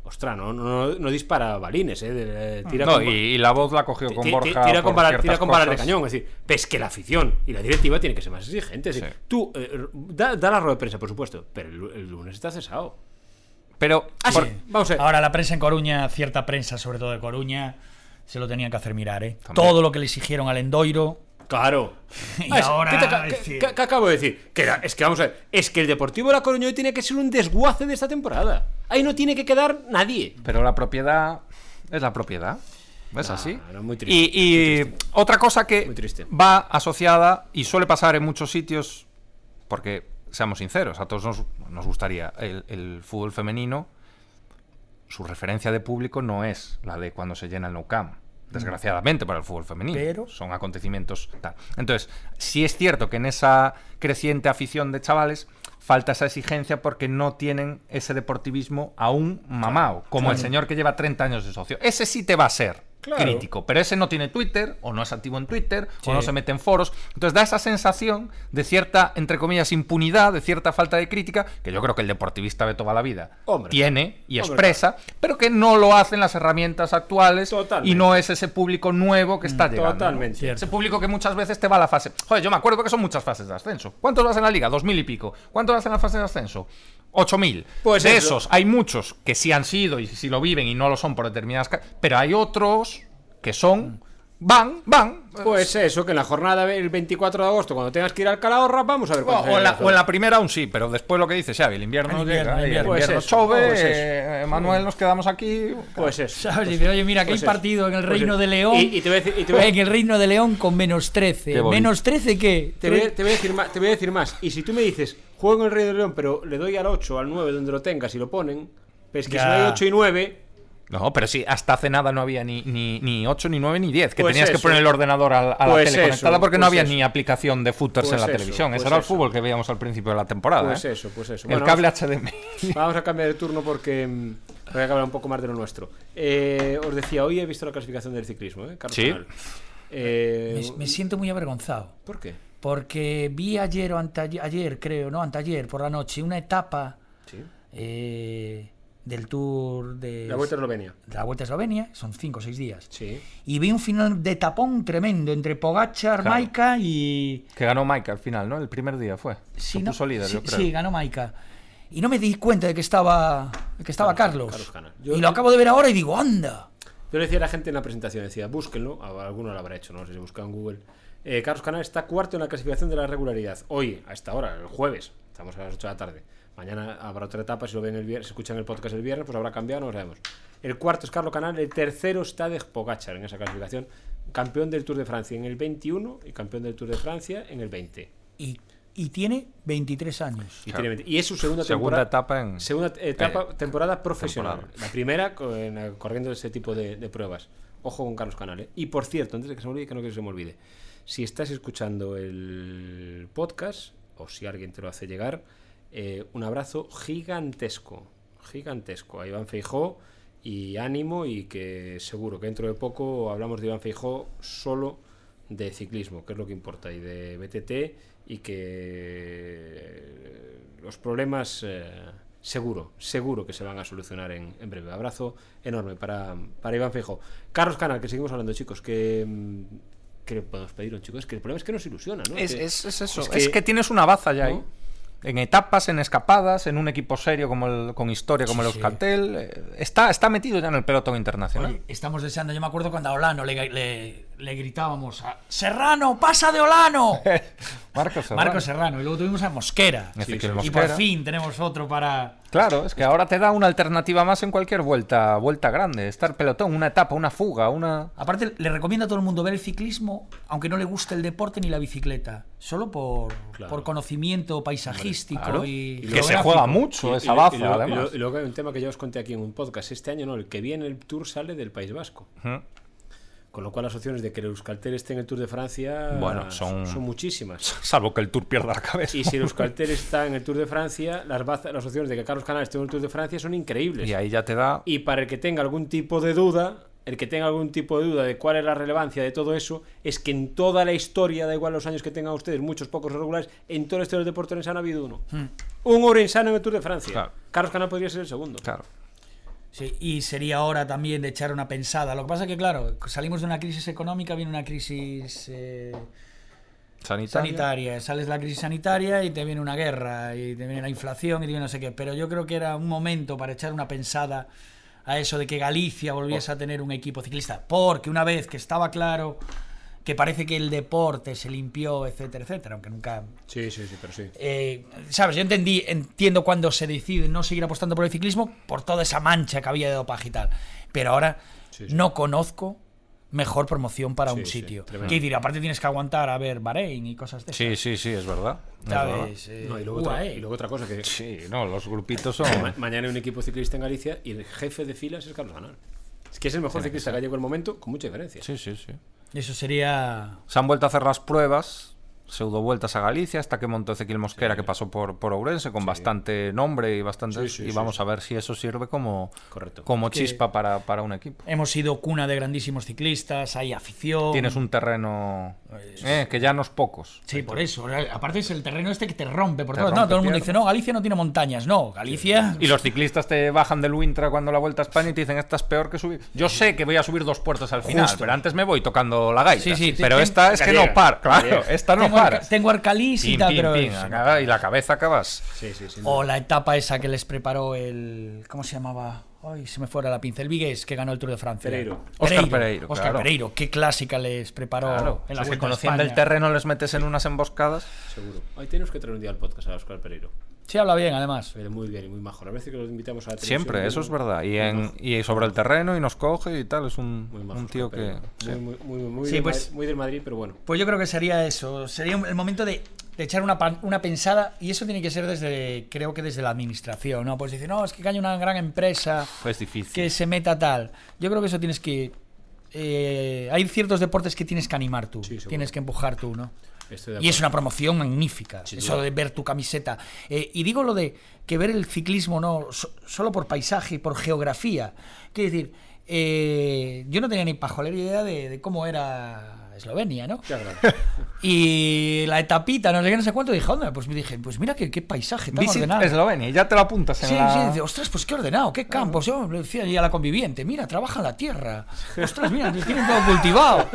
Ostras, no, no, no dispara balines, ¿eh? De- tira no, con- y, y la voz la cogió con Borja. tira con por balas, tira ciertas con balas de cañón. Es decir, es que la afición y la directiva tiene que ser más exigente. Es decir, Sí. tú, eh, da, da la rueda de prensa, por supuesto, pero el, el lunes está cesado. Pero Ah, por- sí. Vamos a ver. Ahora, la prensa en Coruña, cierta prensa, sobre todo de Coruña, se lo tenían que hacer mirar, ¿eh? También. Todo lo que le exigieron al Endoiro. Claro. Y Ah, es- ahora, ¿qué, te qué- qué- acabo de decir? Que era- es que vamos a ver, es que el Deportivo de La Coruña hoy tiene que ser un desguace de esta temporada. Ahí no tiene que quedar nadie. Pero la propiedad es la propiedad. ¿Es No, así? no, muy triste, y y muy triste. otra cosa que Muy triste. va asociada y suele pasar en muchos sitios, porque seamos sinceros, a todos nos, nos gustaría el, el fútbol femenino, su referencia de público no es la de cuando se llena el Nou Camp. Desgraciadamente para el fútbol femenino. Pero- Son acontecimientos tal. Entonces, sí es cierto que en esa creciente afición de chavales falta esa exigencia porque no tienen ese deportivismo aún mamao, como el señor que lleva 30 años de socio. Ese sí te va a ser Claro. crítico, pero ese no tiene Twitter, o no es activo en Twitter, Sí. o no se mete en foros. Entonces da esa sensación de cierta, entre comillas, impunidad, de cierta falta de crítica, que yo creo que el deportivista de toda la vida Hombre. tiene y Hombre, expresa, pero que no lo hacen las herramientas actuales Totalmente. y no es ese público nuevo que está llegando. ¿no? Totalmente. Cierto. Ese público que muchas veces te va a la fase. Joder, yo me acuerdo que son muchas fases de ascenso. ¿Cuántos vas en la liga? Dos mil y pico. ¿Cuántos vas en la fase de ascenso? Ocho mil. Pues de eso. esos hay muchos que sí han sido y sí lo viven y no lo son por determinadas. Pero hay otros que son. Van, van. Pues eso, que en la jornada el 24 de agosto, cuando tengas que ir al Calahorra, vamos a ver O, cuántos o en la, o en la primera aún sí, pero después lo que dice Xavi, el invierno, El invierno, llega, el y invierno. el Pues invierno chove, pues eh, Manuel, nos quedamos aquí. Pues eso. ¿Sabes? Dice, oye, mira, que Pues hay partido en el Pues Reino eso. de León. Y- y te voy a decir- y te voy a- En el Reino de León con menos 13. Qué bonito. ¿Menos 13 qué? Te voy, a, te voy a decir más, te voy a decir más. Y si tú me dices, juego en el Rey de León, pero le doy al 8, al 9, donde lo tengas y lo ponen, pues que Ya. si no hay 8 y 9, No, pero sí, hasta hace nada no había ni, ni, ni 8, ni 9, ni 10. Que Pues tenías que poner el ordenador a, a Pues la tele eso, conectada porque no pues había eso. ni aplicación de footers Pues en la eso, televisión. pues Ese era el fútbol que veíamos al principio de la temporada. Pues ¿eh? eso, pues eso. El Bueno, cable vamos- HDMI. Vamos a cambiar de turno porque mm, hay que hablar un poco más de lo nuestro. Eh, os decía, hoy he visto la clasificación del ciclismo, ¿eh? Carlos Sí. Eh, Me, me siento muy avergonzado. ¿Por qué? Porque vi ayer o anteayer, ayer, creo, no, anteayer por la noche, una etapa Sí. eh, del Tour de La Vuelta a Eslovenia. de la Vuelta a Eslovenia, son cinco o seis días. Sí. Y vi un final de tapón tremendo entre Pogachar, Claro. Maika y... Que ganó Mike al final, ¿no? El primer día fue. Sí, ¿no? puso líder, sí, yo creo. sí, ganó Maika. Y no me di cuenta de que estaba, de que estaba Carlos- Carlos. Carlos. Yo- y lo acabo de ver ahora y digo, anda. Yo le decía a la gente en la presentación, decía, búsquenlo, alguno lo habrá hecho, no sé si buscan en Google. Eh, Carlos Canal está cuarto en la clasificación de la regularidad. Hoy, a esta hora, el jueves, estamos a las 8 de la tarde. Mañana habrá otra etapa, si lo ven el viernes, si escuchan el podcast el viernes, pues habrá cambiado, no lo sabemos. El cuarto es Carlos Canal, el tercero está de Pogachar en esa clasificación. Campeón del Tour de Francia en el 21 y campeón del Tour de Francia en el 20. Y, y tiene 23 años. Y, Claro. tiene 20 y es su segunda, Segunda temporada. etapa en. Segunda etapa, Eh, temporada profesional. temporada. La primera co- en, corriendo ese tipo de, de pruebas. Ojo con Carlos Canal. ¿eh? Y por cierto, antes de que se me olvide, que no quiero que se me olvide. Si estás escuchando el podcast, o si alguien te lo hace llegar, eh, un abrazo gigantesco. Gigantesco. A Iván Feijó y ánimo y que seguro que dentro de poco hablamos de Iván Feijó solo de ciclismo, que es lo que importa, y de BTT y que eh, los problemas eh, seguro, seguro que se van a solucionar en, breve. Abrazo enorme para, para Iván Feijó. Carlos Canal, que seguimos hablando, chicos, que... ¿Qué le podemos pedir a un chico? Es que el problema es que nos ilusiona, ¿no? Es, Que- es- es eso. es Es que- que, tienes una baza ya ahí. ¿No? En etapas, en escapadas, en un equipo serio como el, con historia como Sí, el. Euskaltel. eh, Está, está metido ya en el pelotón internacional. Oye, estamos deseando, yo me acuerdo cuando a Olano le, le- le gritábamos a Serrano, pasa de Olano. Marcos Serrano. Marco Serrano, y luego tuvimos a Mosquera. Ezequiel Y por Mosquera. fin tenemos otro para... Claro, es que ahora te da una alternativa más en cualquier vuelta, vuelta grande. Estar pelotón, una etapa, una fuga, una. Aparte, le recomiendo a todo el mundo ver el ciclismo, aunque no le guste el deporte ni la bicicleta, solo por, Claro. por conocimiento paisajístico Claro. y, Que se juega mucho Y- esa y- baza, y luego- y además. y luego hay un tema que ya os conté aquí en un podcast. Este año no, el que viene el Tour sale del País Vasco. Ujú. Con lo cual las opciones de que el Euskaltel esté en el Tour de Francia Bueno, son- son muchísimas. Salvo que el Tour pierda la cabeza. Y si el Euskaltel está en el Tour de Francia, las, baza- las opciones de que Carlos Canal esté en el Tour de Francia son increíbles. Y ahí ya te da. Y para el que tenga algún tipo de duda, el que tenga algún tipo de duda de cuál es la relevancia de todo eso, es que en toda la historia, da igual los años que tengan ustedes, muchos, pocos regulares, en toda la historia del deporte orensano ha habido uno. Un orensano en el Tour de Francia. Claro. Carlos Canal podría ser el segundo. Claro. Sí, y sería hora también de echar una pensada. Lo que pasa que, claro, salimos de una crisis económica, viene una crisis eh, Sanitaria. sanitaria. Sales de la crisis sanitaria y te viene una guerra, y te viene la inflación y te viene no sé qué. Pero yo creo que era un momento para echar una pensada a eso de que Galicia volviese a tener un equipo ciclista. Porque una vez que estaba claro que parece que el deporte se limpió, etcétera, etcétera, aunque nunca Sí, sí, sí, pero sí. eh, sabes, yo entendí, entiendo cuando se decide no seguir apostando por el ciclismo por toda esa mancha que había de dopaje y tal. Pero ahora Sí, sí. no conozco mejor promoción para Sí, un sí, sitio. tremendo. que decir, aparte tienes que aguantar a ver Bahrein y cosas de esas. Sí, sí, sí, es verdad. Es verdad. ¿Sabes? Eh, No, y, luego otra, UAE. y luego otra cosa que Sí, no, los grupitos son. ma- mañana hay un equipo ciclista en Galicia y el jefe de filas es Carlos Canal. Es que es el mejor ciclista que ha llegado el momento con mucha diferencia. Sí, sí, sí. Eso sería. Se han vuelto a hacer las pruebas, pseudo vueltas a Galicia, hasta que montó Ezequiel Mosquera, que pasó por, por Ourense, con bastante nombre y bastante. Sí, sí, y sí, vamos sí. a ver si eso sirve como, Correcto. como chispa para, para un equipo. Hemos sido cuna de grandísimos ciclistas, hay afición. Tienes un terreno eh, que ya no es pocos. Sí, por eso. Aparte es el terreno este que te rompe por Te todo. No, todo el mundo dice, no, Galicia no tiene montañas. No, Galicia. Y los ciclistas te bajan del Wintra cuando la vuelta a España y te dicen, esta es peor que subir. Yo sé que voy a subir dos puertas al final, Justo. pero antes me voy tocando la gaita. Sí, sí, pero esta es que no para. Claro, esta no tengo, arca- tengo Arcalís y Pim, tal, pim, pero. pim, acaba- y la cabeza acabas. Sí, sí, sí. O la etapa esa que les preparó el. ¿Cómo se llamaba? Ay, se me fuera la pinza. El Vigués que ganó el Tour de Francia. Pereiro. Óscar Pereiro, Óscar claro. Pereiro. Qué clásica les preparó Claro, en o la sea, es que conociendo el terreno les metes en unas emboscadas. Seguro. Ahí tenemos que traer un día al podcast a Oscar Pereiro. Sí, habla bien, además. Pero muy bien y muy majo. A veces que lo invitamos a la televisión, Siempre, eso es verdad. Y, en, y sobre el terreno y nos coge y tal. Es un, Muy majo, un tío que... sí. Muy, muy, muy, Sí, del pues- Madrid- muy del Madrid, pero bueno. Pues yo creo que sería eso. Sería el momento de, de echar una, pan- una pensada. Y eso tiene que ser desde, creo que desde la administración, ¿no? Pues decir, no, es que cae una gran empresa Es difícil. que se meta tal. Yo creo que eso tienes que. Eh, hay ciertos deportes que tienes que animar tú. Sí, tienes que empujar tú, ¿no? Y es una promoción magnífica, Sin eso duda. de ver tu camiseta. Eh, y digo lo de que ver el ciclismo no so- solo por paisaje y por geografía. Quiero decir, eh, yo no tenía ni pajolera idea de, de cómo era Eslovenia, ¿no? Y la etapita, no sé qué, no sé cuánto, dije, onda, pues me dije, pues mira qué, qué paisaje tan Visit ordenado. Eslovenia, ya te lo apuntas en Sí, la... sí, dice, ostras, pues qué ordenado, qué campos. Yo le decía y a la conviviente, mira, trabaja en la tierra. Ostras, mira, tienen todo cultivado.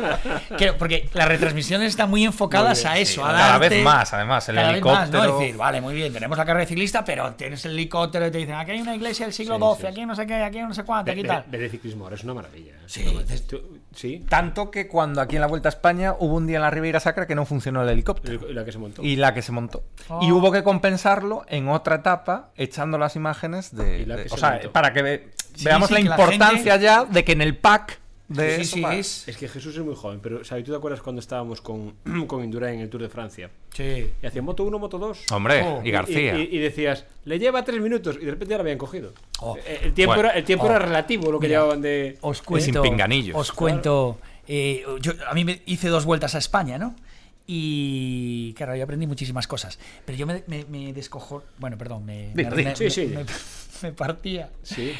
Que- porque las retransmisiones están muy enfocadas Muy bien, a sí. eso, a Cada darte- vez más, además, el cada vez más, ¿no? helicóptero. decir, vale, muy bien, tenemos la carrera de ciclista, pero tienes el helicóptero y te dicen, aquí hay una iglesia del siglo Sí, XII, sí, sí. aquí no sé qué, aquí no sé cuánto, aquí ver- tal. ver el ciclismo ahora es una maravilla. ¿eh? Sí, Tú- Sí. Tanto que cuando aquí en la Vuelta España hubo un día en la Ribeira Sacra que no funcionó el helicóptero. Y la que se montó. Y la que se montó. Oh. Y hubo que compensarlo en otra etapa echando las imágenes de... Y la de- que o se sea, montó. para que ve- Sí, veamos sí, la que la importancia gente- ya de que en el pack de... Sí, sí, es- Es que Jesús es muy joven, pero ¿sabes? ¿Tú te acuerdas cuando estábamos con, con Indurain en el Tour de Francia? Sí. Y hacía moto 1, moto 2. Hombre, Oh. y García. Y, y- y decías, le lleva tres minutos y de repente ya lo habían cogido. Oh. Eh, El tiempo, Bueno. era, el tiempo Oh. era relativo, lo que Mira. llevaban de. Os sin cuento, pinganillos. Os cuento. Eh, yo, a mí me hice dos vueltas a España, ¿no? Y claro, yo aprendí muchísimas cosas. Pero yo me, me, me descojo. Bueno, perdón, me, me- Sí, sí. partía. Sí.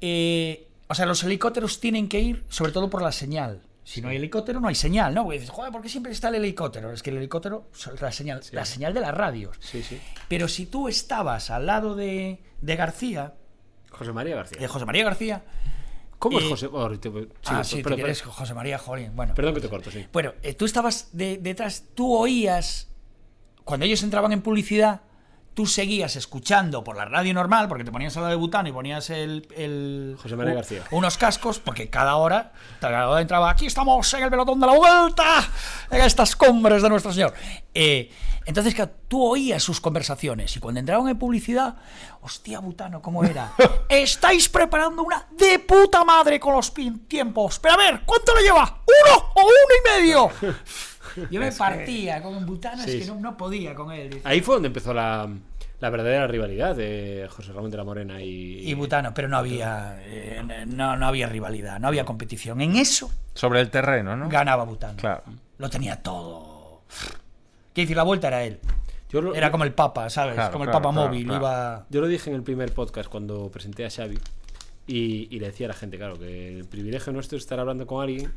Eh, o sea, los helicópteros tienen que ir sobre todo por la señal. Si no hay helicóptero, no hay señal, ¿no? Porque dices, joder, ¿por qué siempre está el helicóptero? Es que el helicóptero es la señal, la señal de las radios. Sí, sí. Pero si tú estabas al lado de, de García, José María García. de José María García. ¿Cómo es José? oh, te- sí, ah, sí, quieres perdón, José María Jolín. Bueno, perdón que te corto, sí. bueno eh, tú estabas de- detrás, tú oías, cuando ellos entraban en publicidad, tú seguías escuchando por la radio normal, porque te ponías al lado de Butano y ponías el... el- José María García. Unos cascos, porque cada hora, cada hora entraba, aquí estamos en el pelotón de la vuelta, en estas cumbres de nuestro Señor. Eh, entonces, claro, tú oías sus conversaciones y cuando entraban en publicidad, hostia, Butano, ¿cómo era? Estáis preparando una de puta madre con los tiempos. Pero a ver, ¿cuánto le lleva? ¿Uno o uno y medio? Yo me partía con Butano, Sí, es que no, no podía con él. dice. Ahí fue donde empezó la, la verdadera rivalidad de José Ramón de la Morena y. Y Butano, pero no había, eh, no, no había rivalidad, no había competición. En eso Sobre el terreno, ¿no? ganaba Butano. Claro. Lo tenía todo. Quiero decir, la vuelta era él. Yo lo, Era como el Papa, ¿sabes? Claro, como el claro, Papa claro, móvil. claro. Iba. yo lo dije en el primer podcast cuando presenté a Xavi y, y le decía a la gente, claro, que el privilegio nuestro es estar hablando con alguien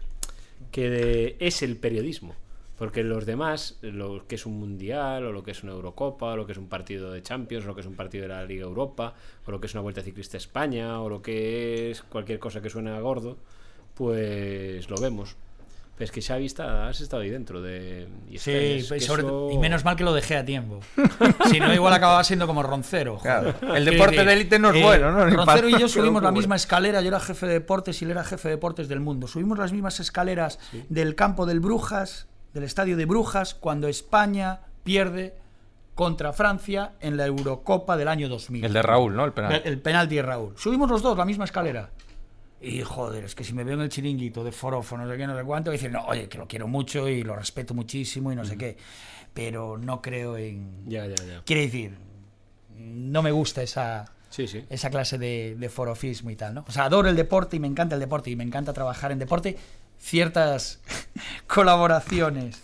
que de- es el periodismo. Porque los demás, lo que es un mundial, o lo que es una Eurocopa, o lo que es un partido de Champions, o lo que es un partido de la Liga Europa, o lo que es una Vuelta Ciclista a España, o lo que es cualquier cosa que suena gordo, pues lo vemos. Pero es que Xavi está, has estado ahí dentro de... Y Sí, es- y, que sobre- eso- y menos mal que lo dejé a tiempo. si no, igual acababa siendo como Roncero. Claro. El deporte de élite no es bueno, ¿no? Ni Roncero y yo subimos la misma escalera. Yo era jefe de deportes y él era jefe de deportes del mundo. Subimos las mismas escaleras del campo del Brujas, del estadio de Brujas, cuando España pierde contra Francia en la Eurocopa del año 2000. El de Raúl, ¿no? El penal. El, el penalti de Raúl. Subimos los dos la misma escalera. Y joder, es que si me veo en el chiringuito de forofo, no sé qué, no sé cuánto, dicen, no, oye, que lo quiero mucho y lo respeto muchísimo y no sé qué. Pero no creo en. Ya, ya, ya. Quiere decir, no me gusta esa, Sí, sí. esa clase de, de forofismo y tal, ¿no? O sea, adoro el deporte y me encanta el deporte y me encanta trabajar en deporte. Ciertas colaboraciones.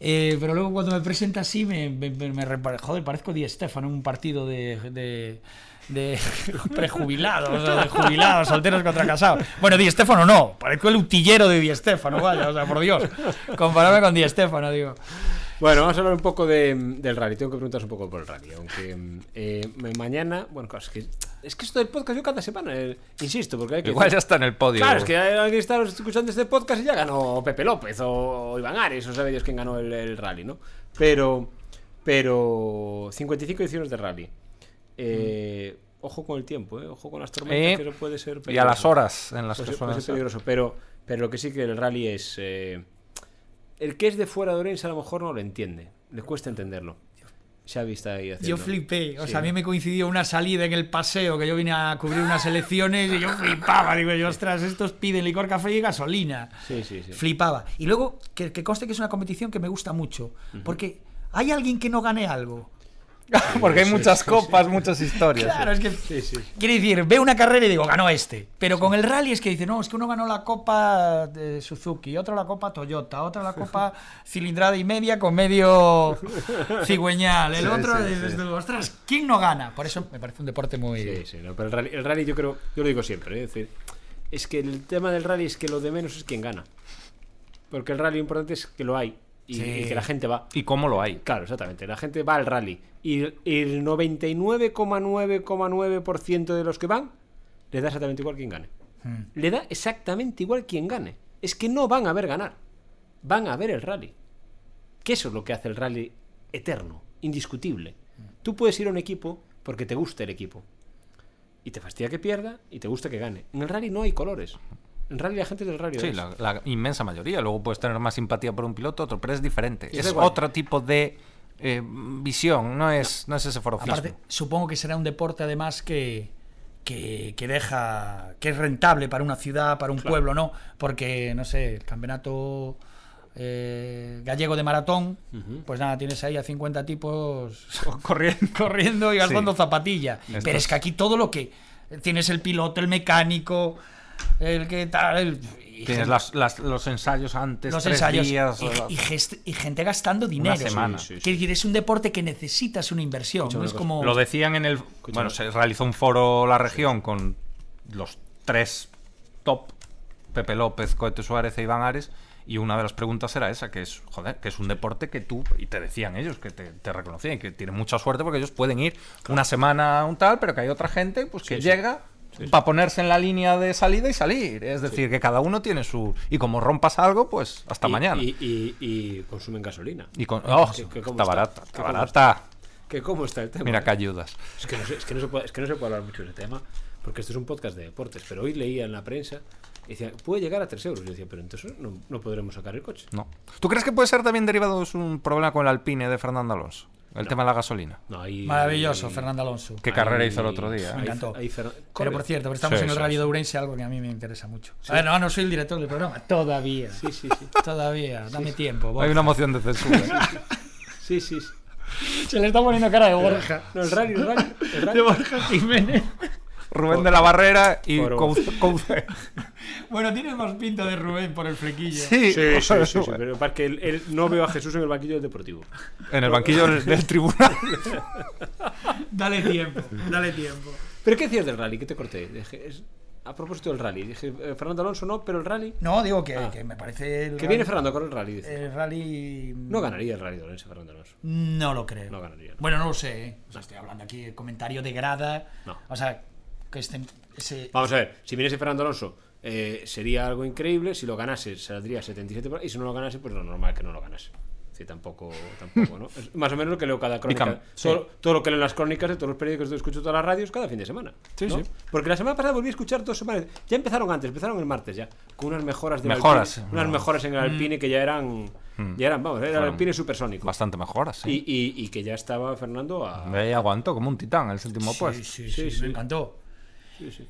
Eh, pero luego cuando me presenta así me, me, me- joder, parezco Di Stefano en un partido de, de, de prejubilados, o sea, de jubilados, solteros contra casados. Bueno, Di Stefano no, parezco el utillero de Di Stefano, vaya, o sea, por Dios, compararme con Di Stefano, digo. Bueno, vamos a hablar un poco de- del rally. Tengo que preguntaros un poco por el rally. Aunque eh, me- mañana, bueno, claro, es que, es que esto del podcast yo cada semana, eh, insisto, porque hay que. Igual ya está en el podio. Claro, es que hay alguien está escuchando este podcast y ya ganó Pepe López o, Iván Ares, o sabe Dios quién ganó el, el rally, ¿no? Pero, pero 55 ediciones de rally. Eh, Ojo con el tiempo, ¿eh? Ojo con las tormentas, Eh, que eso puede ser Y a las peligroso. horas en las Puede que suelen ser ser. peligroso, pero, pero lo que sí que el rally es... el que es de fuera de Orense a lo mejor no lo entiende, le cuesta entenderlo. Xavi está ahí haciendo. Yo flipé, o Sí. sea, a mí me coincidió una salida en el paseo que yo vine a cubrir unas elecciones y yo flipaba, digo yo, ostras, estos piden licor, café y gasolina. Sí, sí, sí. Flipaba. Y luego, que, que conste que es una competición que me gusta mucho, porque hay alguien que no gane algo. Porque hay muchas copas, muchas historias. Claro, es que. Quiere decir, veo una carrera y digo, ganó este. Pero con el rally es que dice, no, es que uno ganó la Copa de Suzuki, otro la Copa Toyota, otra la Copa cilindrada y media con medio cigüeñal. El otro, ostras, ¿quién no gana? Por eso me parece un deporte muy... Sí, sí, no, pero el rally, el rally yo creo, yo lo digo siempre, ¿eh? es decir, es que el tema del rally es que lo de menos es quién gana. Porque el rally importante es que lo hay y, Sí. y que la gente va. ¿Y cómo lo hay? Claro, exactamente. La gente va al rally. Y el- el 99,9,9% de los que van le da exactamente igual quién gane. Le da exactamente igual quién gane. Es que no van a ver ganar. Van a ver el rally. Que eso es lo que hace el rally eterno, indiscutible. Tú puedes ir a un equipo porque te gusta el equipo. Y te fastidia que pierda y te gusta que gane. En el rally no hay colores. En la gente del rally Sí, es. la, la inmensa mayoría. Luego puedes tener más simpatía por un piloto, otro, pero es diferente. Es otro tipo de eh, visión, no es, no es ese forofismo. Aparte, supongo que será un deporte además que, que, que deja, que es rentable para una ciudad, para un pueblo, ¿no? Porque, no sé, el campeonato eh, gallego de maratón, pues nada, tienes ahí a 50 tipos corriendo. corriendo y gastando Sí. zapatilla. Esto Pero es que aquí todo lo que... Tienes el piloto, el mecánico, el que tal... el- Tienes las- las- los ensayos antes, los tres ensayos días. y, o- y gest- y gente gastando dinero. semana. Sí, sí, sí. Quiere decir, es un deporte que necesitas una inversión. No una es como... Lo decían en el. Bueno, se realizó un foro la región con los tres top: Pepe López, Coete Suárez e Iván Ares. Y una de las preguntas era esa: que es, joder, que es un deporte que tú. Y te decían ellos, que te, te reconocían, que tienen mucha suerte porque ellos pueden ir una semana a un tal, pero que hay otra gente pues que Sí, sí. Para ponerse en la línea de salida y salir. Es decir, que cada uno tiene su. Y como rompas algo, pues hasta Y- mañana. Y, y- y consumen gasolina. Y con, oh, está barata, está barata. Que cómo está el tema. Mira ¿eh? que ayudas. Es que, no se, es, que no se puede, es que no se puede hablar mucho de ese tema, porque esto es un podcast de deportes. Pero hoy leía en la prensa y decía, puede llegar a 3 euros. Yo decía, pero entonces no, no podremos sacar el coche. No. ¿Tú crees que puede ser también derivado de un problema con el Alpine de Fernando Alonso? El tema de la gasolina. No, ahí- Maravilloso, ahí- Fernando Alonso. ¿Qué ahí- carrera hizo el otro día? Me encantó. Pero por cierto, pero estamos Sí, en el sí. de Ourense, algo que a mí me interesa mucho. A ver, no, no soy el director del programa. Todavía. Sí, sí, sí. Todavía. Dame tiempo. Hay una moción de censura. Sí, sí, sí. Se le está poniendo cara de Borja. No, el rally, el rally. El De. Borja Jiménez. Rubén de la Barrera y Couce-. Bueno, tienes más pinta de Rubén por el flequillo. Sí, Sí, sí, sí, sí, pero para que él, él no veo a Jesús en el banquillo del Deportivo. En el banquillo del, del tribunal. Dale tiempo, dale tiempo. ¿Pero qué decías del rally? Que te corté. Dije, es- a propósito del rally. Dije, eh, Fernando Alonso no, pero el rally. No, digo que, Ah. que me parece. El Que rally- viene Fernando con el rally. Dice. El rally. No ganaría el rally de Orense, Fernando Alonso. No lo creo. No ganaría. Bueno, no lo sé. ¿eh? O sea, estoy hablando aquí de comentario de grada. No. O sea, que este, ese. Vamos a ver, si viniese Fernando Alonso, eh, sería algo increíble. Si lo ganase, saldría 77 por ahí. Y si no lo ganase, pues lo normal es que no lo ganase. Sí, tampoco, tampoco, ¿no? Es más o menos lo que leo cada crónica. cam- todo, todo lo que leo en las crónicas de todos los periódicos que escucho todas las radios cada fin de semana. Sí, ¿no? sí. Porque la semana pasada volví a escuchar dos semanas. Ya empezaron antes, empezaron el martes ya. Con unas mejoras de Mejoras, Alpine, unas no. mejoras en el Alpine que ya eran. Ya eran, vamos, era el Alpine supersónico. Bastante mejor, así. Y, y, y que ya estaba Fernando a. Ahí aguantó como un titán el séptimo puesto. sí, Sí, sí, sí. me encantó. Sí, sí.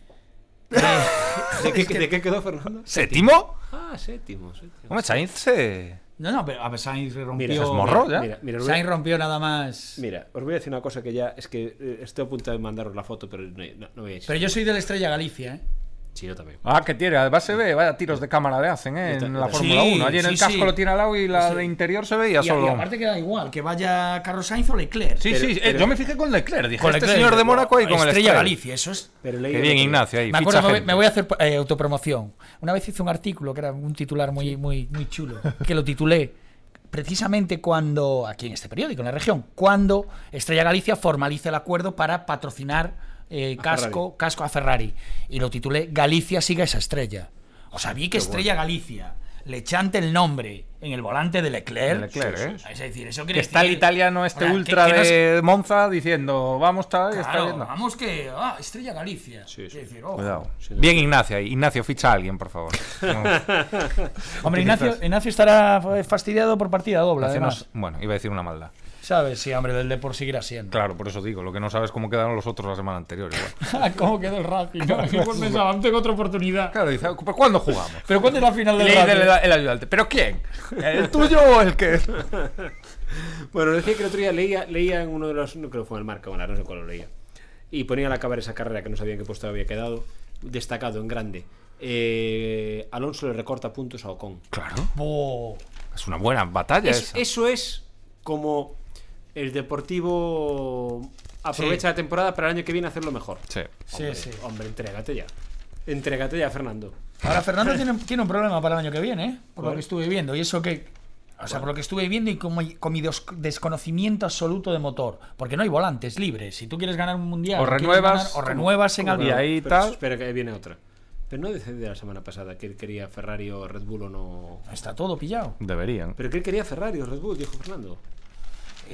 ¿De qué, de qué quedó Fernando? ¿Séptimo? Ah, séptimo, séptimo. Hombre, Sainz se... no, no, pero a ver, Sainz rompió. Mira, es morro, ya. Mira, mira, Sainz rompió nada más. Mira, os voy a decir una cosa que ya es que eh, estoy a punto de mandaros la foto, pero no, no- no voy a decir. Pero yo soy de la Estrella Galicia, ¿eh? Sí, yo también. Ah, que tiene. Además se ve, vaya tiros de cámara le hacen, ¿eh? En la Fórmula Sí, 1. Allí en el casco sí. lo tiene al lado y la Sí. de interior se veía Y, solo. y aparte queda igual, que vaya Carlos Sainz o Leclerc. Sí, Pero- sí, eh, pero- yo me fijé con Leclerc. Dije, Con este Leclerc, señor de Mónaco y con el Estrella Estrella Galicia, eso es. Pero Qué bien. Ignacio. Ahí, Me ficha acuerdo, me voy, gente. me voy a hacer eh, autopromoción. Una vez hice un artículo que era un titular muy, muy, muy chulo, que lo titulé precisamente cuando, aquí en este periódico, en la región, cuando Estrella Galicia formalice el acuerdo para patrocinar eh, A casco, casco a Ferrari. Y lo titulé Galicia siga esa estrella. O sea, vi que Estrella Galicia le chante el nombre en el volante de Leclerc. De Leclerc, ¿eh? Es decir, eso Que quiere está el italiano este que- ultra que no es- de Monza diciendo, vamos, tal, y está Claro, viendo. vamos que. Ah, Estrella Galicia. Sí, sí. Quiere decir, ojo. Cuidado. Sí, Bien, Ignacio. Ignacio, ficha a alguien, por favor. Hombre, Ignacio, Ignacio estará fastidiado por partida doble. Ignacio además. nos- bueno, iba a decir una maldad. ¿Sabes? Sí, hombre, del Depor seguirá siendo. Claro, por eso digo, lo que no sabes cómo quedaron los otros la semana anterior. Igual. ¿Cómo quedó el Racing? No, pensaba, tengo otra oportunidad. Claro, dice, ¿pero cuándo jugamos? ¿Pero cuándo es la final del dice el, Racing? el ayudante, ¿pero quién? ¿El tuyo o el que? Bueno, decía que el otro día leía, leía en uno de los. No creo que fue en el marca, bueno, no sé cuál lo leía. Y ponía al acabar esa carrera que no sabía qué puesto había quedado, destacado en grande. eh, Alonso le recorta puntos a Ocon. Claro. Es una buena batalla Es- esa. eso es como el Deportivo aprovecha Sí. la temporada para el año que viene hacerlo mejor. Sí. Sí, hombre, sí. Hombre, entrégate ya. Entrégate ya, Fernando. Ahora Fernando tiene, tiene un problema para el año que viene, ¿eh? Por lo que estuve viendo. Y eso que. O sea, por lo que estuve viendo y con mi, con mi des- desconocimiento absoluto de motor. Porque no hay volantes libres. Si tú quieres ganar un mundial. O renuevas, ganar- o renuevas en ¿Cómo algo. Y ahí Pero tal. Espera que viene otra. Pero no decidí la semana pasada que él quería Ferrari o Red Bull o no. Está todo pillado. Deberían. Pero que él quería Ferrari o Red Bull, dijo Fernando.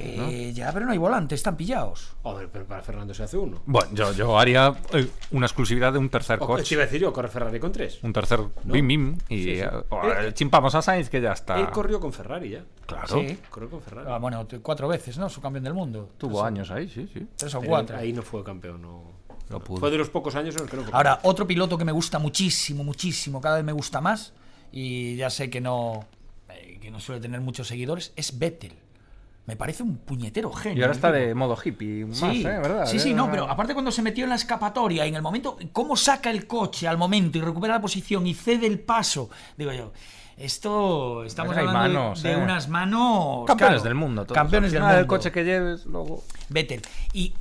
Eh, Ya, pero no hay volantes, están pillados. Hombre, pero para Fernando se hace uno. Bueno, yo, yo haría eh, una exclusividad de un tercer te coche. iba a decir yo, corre Ferrari con tres. Un tercer bim bim. Y Sí, sí. eh, chimpamos a Sainz que ya está. Él corrió con Ferrari ya. Claro. Sí. Corrió con Ferrari. Ah, bueno, cuatro veces, ¿no? Su campeón del mundo. Tuvo años ahí, sí, sí. Tres o cuatro. Ahí no fue campeón. No. Pudo. Fue de los pocos años en los que no fue Ahora, otro piloto que me gusta muchísimo, muchísimo, cada vez me gusta más, y ya sé que no, eh, que no suele tener muchos seguidores, es Vettel. Me parece un puñetero genio. Y ahora está de modo hippie más, Sí, ¿eh? ¿Verdad? sí, sí, Eh, no, pero aparte cuando se metió en la escapatoria, en el momento, cómo saca el coche al momento y recupera la posición y cede el paso, digo yo, esto estamos Hay hablando de- manos, de, eh. unas manos... Campeones claro, del mundo. todos. Campeones del mundo. El coche que lleves, luego. Vettel. Y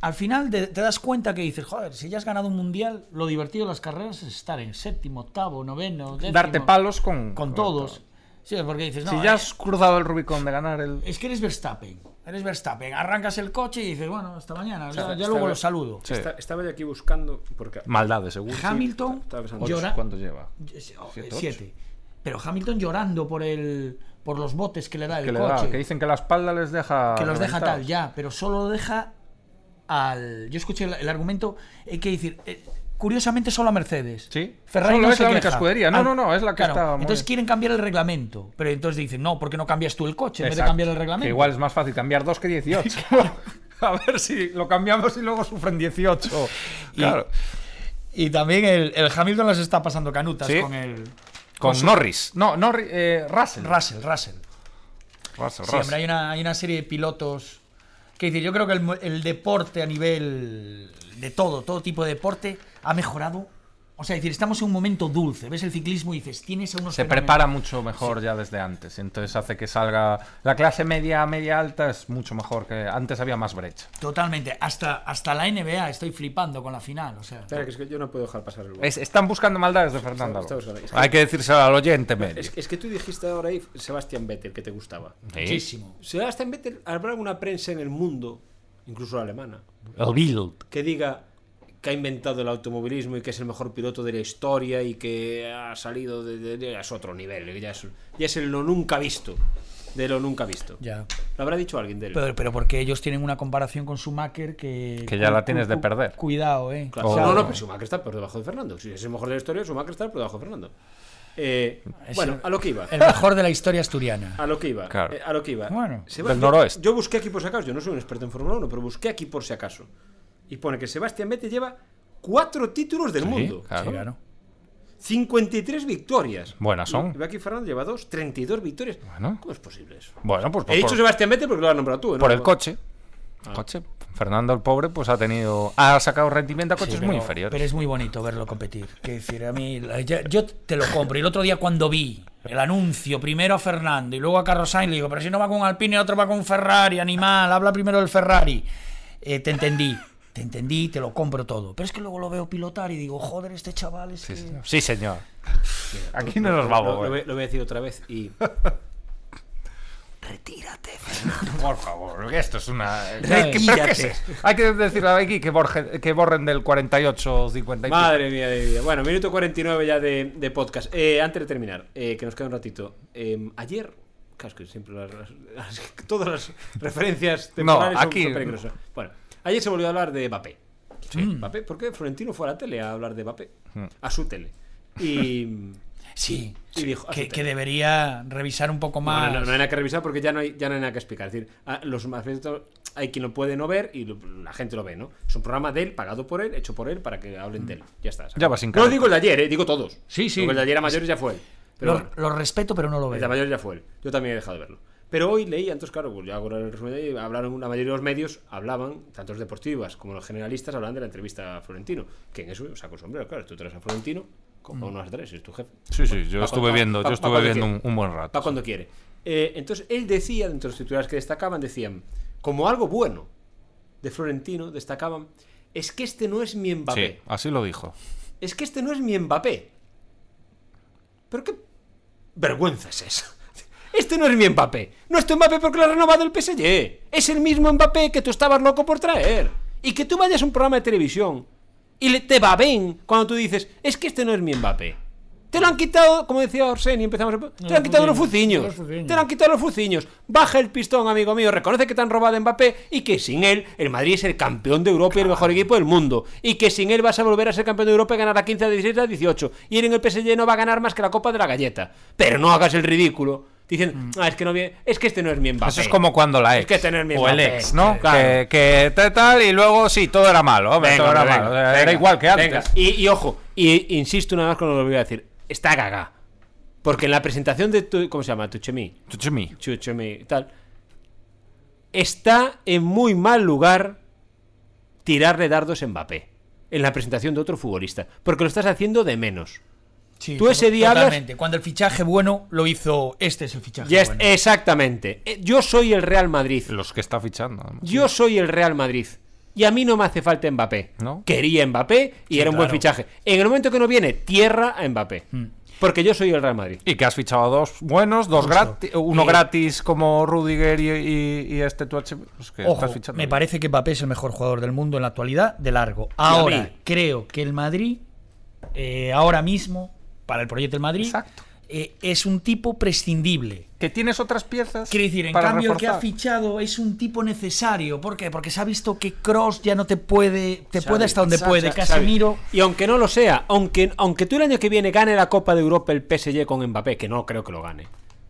al final te, te das cuenta que dices, joder, si ya has ganado un mundial, lo divertido de las carreras es estar en séptimo, octavo, noveno, décimo, Darte palos con. con todos. Sí, porque dices, no, Si eh, ya has cruzado el Rubicón de ganar el. es que eres Verstappen. Eres Verstappen. Arrancas el coche y dices, bueno, hasta mañana. ya, ya está luego lo saludo. Sí. Está- estaba yo aquí buscando. Porque Maldades, seguro. Hamilton estaba pensando. llora- ¿Cuánto lleva? Oh, Siete, eh. Pero Hamilton llorando por el por los botes que le da el Que, le da, coche. que dicen que la espalda les deja. que los deja tal, ya, pero solo lo deja al. Yo escuché el, el argumento, hay que decir, eh, curiosamente solo a Mercedes. Sí. Ferrari Solo no es se la única escudería. No, Al- no, no, es la que claro, está muy- Entonces quieren cambiar el reglamento, pero entonces dicen, no, ¿por qué no cambias tú el coche en vez de cambiar el reglamento? Que igual es más fácil cambiar dos que 18. a ver si lo cambiamos y luego sufren 18. Claro. Y también el, el Hamilton las está pasando canutas Sí. con el. Con su- Norris. No, Norris. Eh, Russell. Russell, Russell. Russell, Sí, hombre, hay una, hay una serie de pilotos. Que decir, yo creo que el, el deporte a nivel de todo, todo tipo de deporte, ha mejorado. O sea, es decir, estamos en un momento dulce. Ves el ciclismo y dices, tienes a unos. Se fenómenos. prepara mucho mejor ya desde antes. Entonces hace que salga. La clase media, media alta es mucho mejor que antes había más brecha. Totalmente. Hasta, hasta la NBA estoy flipando con la final. O sea, Espera, que es que yo no puedo dejar pasar el gol. Es- están buscando maldades de Fernando. Está- está. Es que- Hay que decírselo al oyente medio. Es, es que tú dijiste ahora ahí Sebastián Vettel que te gustaba. Sí. muchísimo. Sebastián Vettel, habrá una prensa en el mundo, incluso la alemana, El Bild. que diga que ha inventado el automovilismo y que es el mejor piloto de la historia y que ha salido de, de- de- ya es otro nivel, ya es, ya es el lo nunca visto, de lo nunca visto. Ya. Lo habrá dicho alguien de él. Pero, pero porque ellos tienen una comparación con Schumacher que. Que ya la tienes de perder. Cuidado, eh. Claro. O- No, no, pero Schumacher está por debajo de Fernando. Si es el mejor de la historia, Schumacher está por debajo de Fernando. Eh, bueno, a lo que iba. El mejor de la historia asturiana. A lo que iba. Claro. eh, a lo que iba. Bueno. Seba- Del yo- noroeste. Yo busqué aquí por si acaso. Yo no soy un experto en Fórmula 1, pero busqué aquí por si acaso. Y pone que Sebastián Vettel lleva cuatro títulos del Sí, mundo. claro. Sí, claro. 53 victorias. Buenas son. Y, aquí Fernando lleva dos, 32 victorias. Bueno. ¿Cómo es posible eso? Bueno, pues He por, dicho por- Sebastián Vettel porque lo has nombrado tú. ¿no? por el coche. Coche. Fernando el pobre pues ha tenido ha sacado rendimiento a coches Sí, muy pero- inferiores. Pero es muy bonito verlo competir. Que decir, a mí, ya- yo te lo compro. Y el otro día cuando vi el anuncio, primero a Fernando y luego a Carlos Sainz, le digo, pero si no va con un Alpine y otro va con un Ferrari, animal, habla primero del Ferrari. Eh, te entendí, te entendí, te lo compro todo. Pero es que luego lo veo pilotar y digo, joder, este chaval es Sí, que- señor. Sí, señor. Aquí no nos vamos. Lo, lo güey. voy, lo voy a decir otra vez y. Retírate, Por favor, que esto es una. Hay que decirle aquí que, borje- que borren del 48 50 y pico. Madre mía de vida. Bueno, minuto 49 ya de, de podcast. Eh, antes de terminar, eh, que nos queda un ratito. Eh, ayer, claro, es que siempre las, las- las- todas las referencias temporales son- aquí- son peligrosas. Bueno, ayer se volvió a hablar de Mbappé. Sí. Mbappé, ¿por qué Florentino fue a la tele a hablar de Mbappé? Mm. A su tele. Y. Sí, Y dijo, que, debería revisar un poco No, más. no, no, no hay nada que revisar porque ya no hay, ya no hay nada que explicar. Es decir, a- los hay quien lo puede no ver y lo- la gente lo ve, ¿no? Es un programa de él, pagado por él, hecho por él, para que hablen de él. Ya está. Ya acabó. va sin No digo el de ayer, ¿eh? digo todos. Sí, sí. Porque el de ayer a mayores ya fue él. Pero lo, bueno. lo respeto, pero no lo El de veo. mayores ya fue él. Yo también he dejado de verlo. Pero hoy leía, entonces, claro, pues ya el resumen hablaron, la mayoría de los medios hablaban, tanto los deportivas como los generalistas, hablaban de la entrevista a Florentino. Que en eso saco el sombrero, claro, tú traes a Florentino, como no vas a traer, si es tu jefe. Sí, sí, yo estuve viendo, yo estuve viendo un, buen Para rato. cuando quiere. Eh, entonces, él decía, dentro de los titulares que destacaban, decían, como algo bueno de Florentino, destacaban, es que este no es mi Mbappé. Sí, así lo dijo. Es que este no es mi Mbappé. Pero qué vergüenza es esa. Este no es mi Mbappé. No es tu Mbappé porque lo ha renovado el PSG. Es el mismo Mbappé que tú estabas loco por traer. Y que tú vayas a un programa de televisión y te va bien cuando tú dices, es que este no es mi Mbappé. Te lo han quitado, como decía Orseni, empezamos. a- Te lo han quitado los fuciños. Los fuciños. Te lo han quitado los fuciños. Baja el pistón, amigo mío. Reconoce que te han robado a Mbappé y que sin él el Madrid es el campeón de Europa y el mejor equipo del mundo. Y que sin él vas a volver a ser campeón de Europa y ganar a 15, a 16, a 18. Y él en el PSG no va a ganar más que la Copa de la Galleta. Pero no hagas el ridículo. Diciendo, ah, es que no viene, es que este no es mi Mbappé. Eso es como cuando la ex. Es que tener mi o el ex, ¿no? Claro. Que, que tal y luego sí, todo era malo. Hombre, Venga, todo era malo. venga, Era igual que antes. Y, y ojo, y insisto una vez con lo que voy a decir. Está gaga. Porque en la presentación de tu, ¿cómo se llama? Tuchemi. Chuchumi. Chuchemi y tal. Está en muy mal lugar tirarle dardos a Mbappé. En la presentación de otro futbolista. Porque lo estás haciendo de menos. Sí, Tú ese día hablas- Totalmente. Cuando el fichaje bueno lo hizo. Este es el fichaje bueno. exactamente. Eh, Yo soy el Real Madrid. Los que está fichando. además. Yo soy el Real Madrid. Y a mí no me hace falta Mbappé. ¿No? Quería Mbappé y Sí, era un buen claro. fichaje. En el momento que no viene, tierra a Mbappé. Porque yo soy el Real Madrid. Y que has fichado a dos buenos, dos gratis, uno Y- gratis como Rudiger y, y- y este tu H. Pues que Ojo, estás fichando. me parece que Mbappé es el mejor jugador del mundo en la actualidad, de largo. Ahora, creo que el Madrid, eh, ahora mismo, para el proyecto del Madrid, Exacto. eh, es un tipo prescindible. Que tienes otras piezas. Quiere decir, en para cambio, el que ha reforzar. fichado es un tipo necesario. ¿Por qué? Porque se ha visto que Cross ya no te puede, te Xavi, puede hasta donde Xavi, puede. Xavi. Casemiro. Y aunque no lo sea, aunque, aunque tú el año que viene gane la Copa de Europa el PSG con Mbappé, que no creo que lo gane,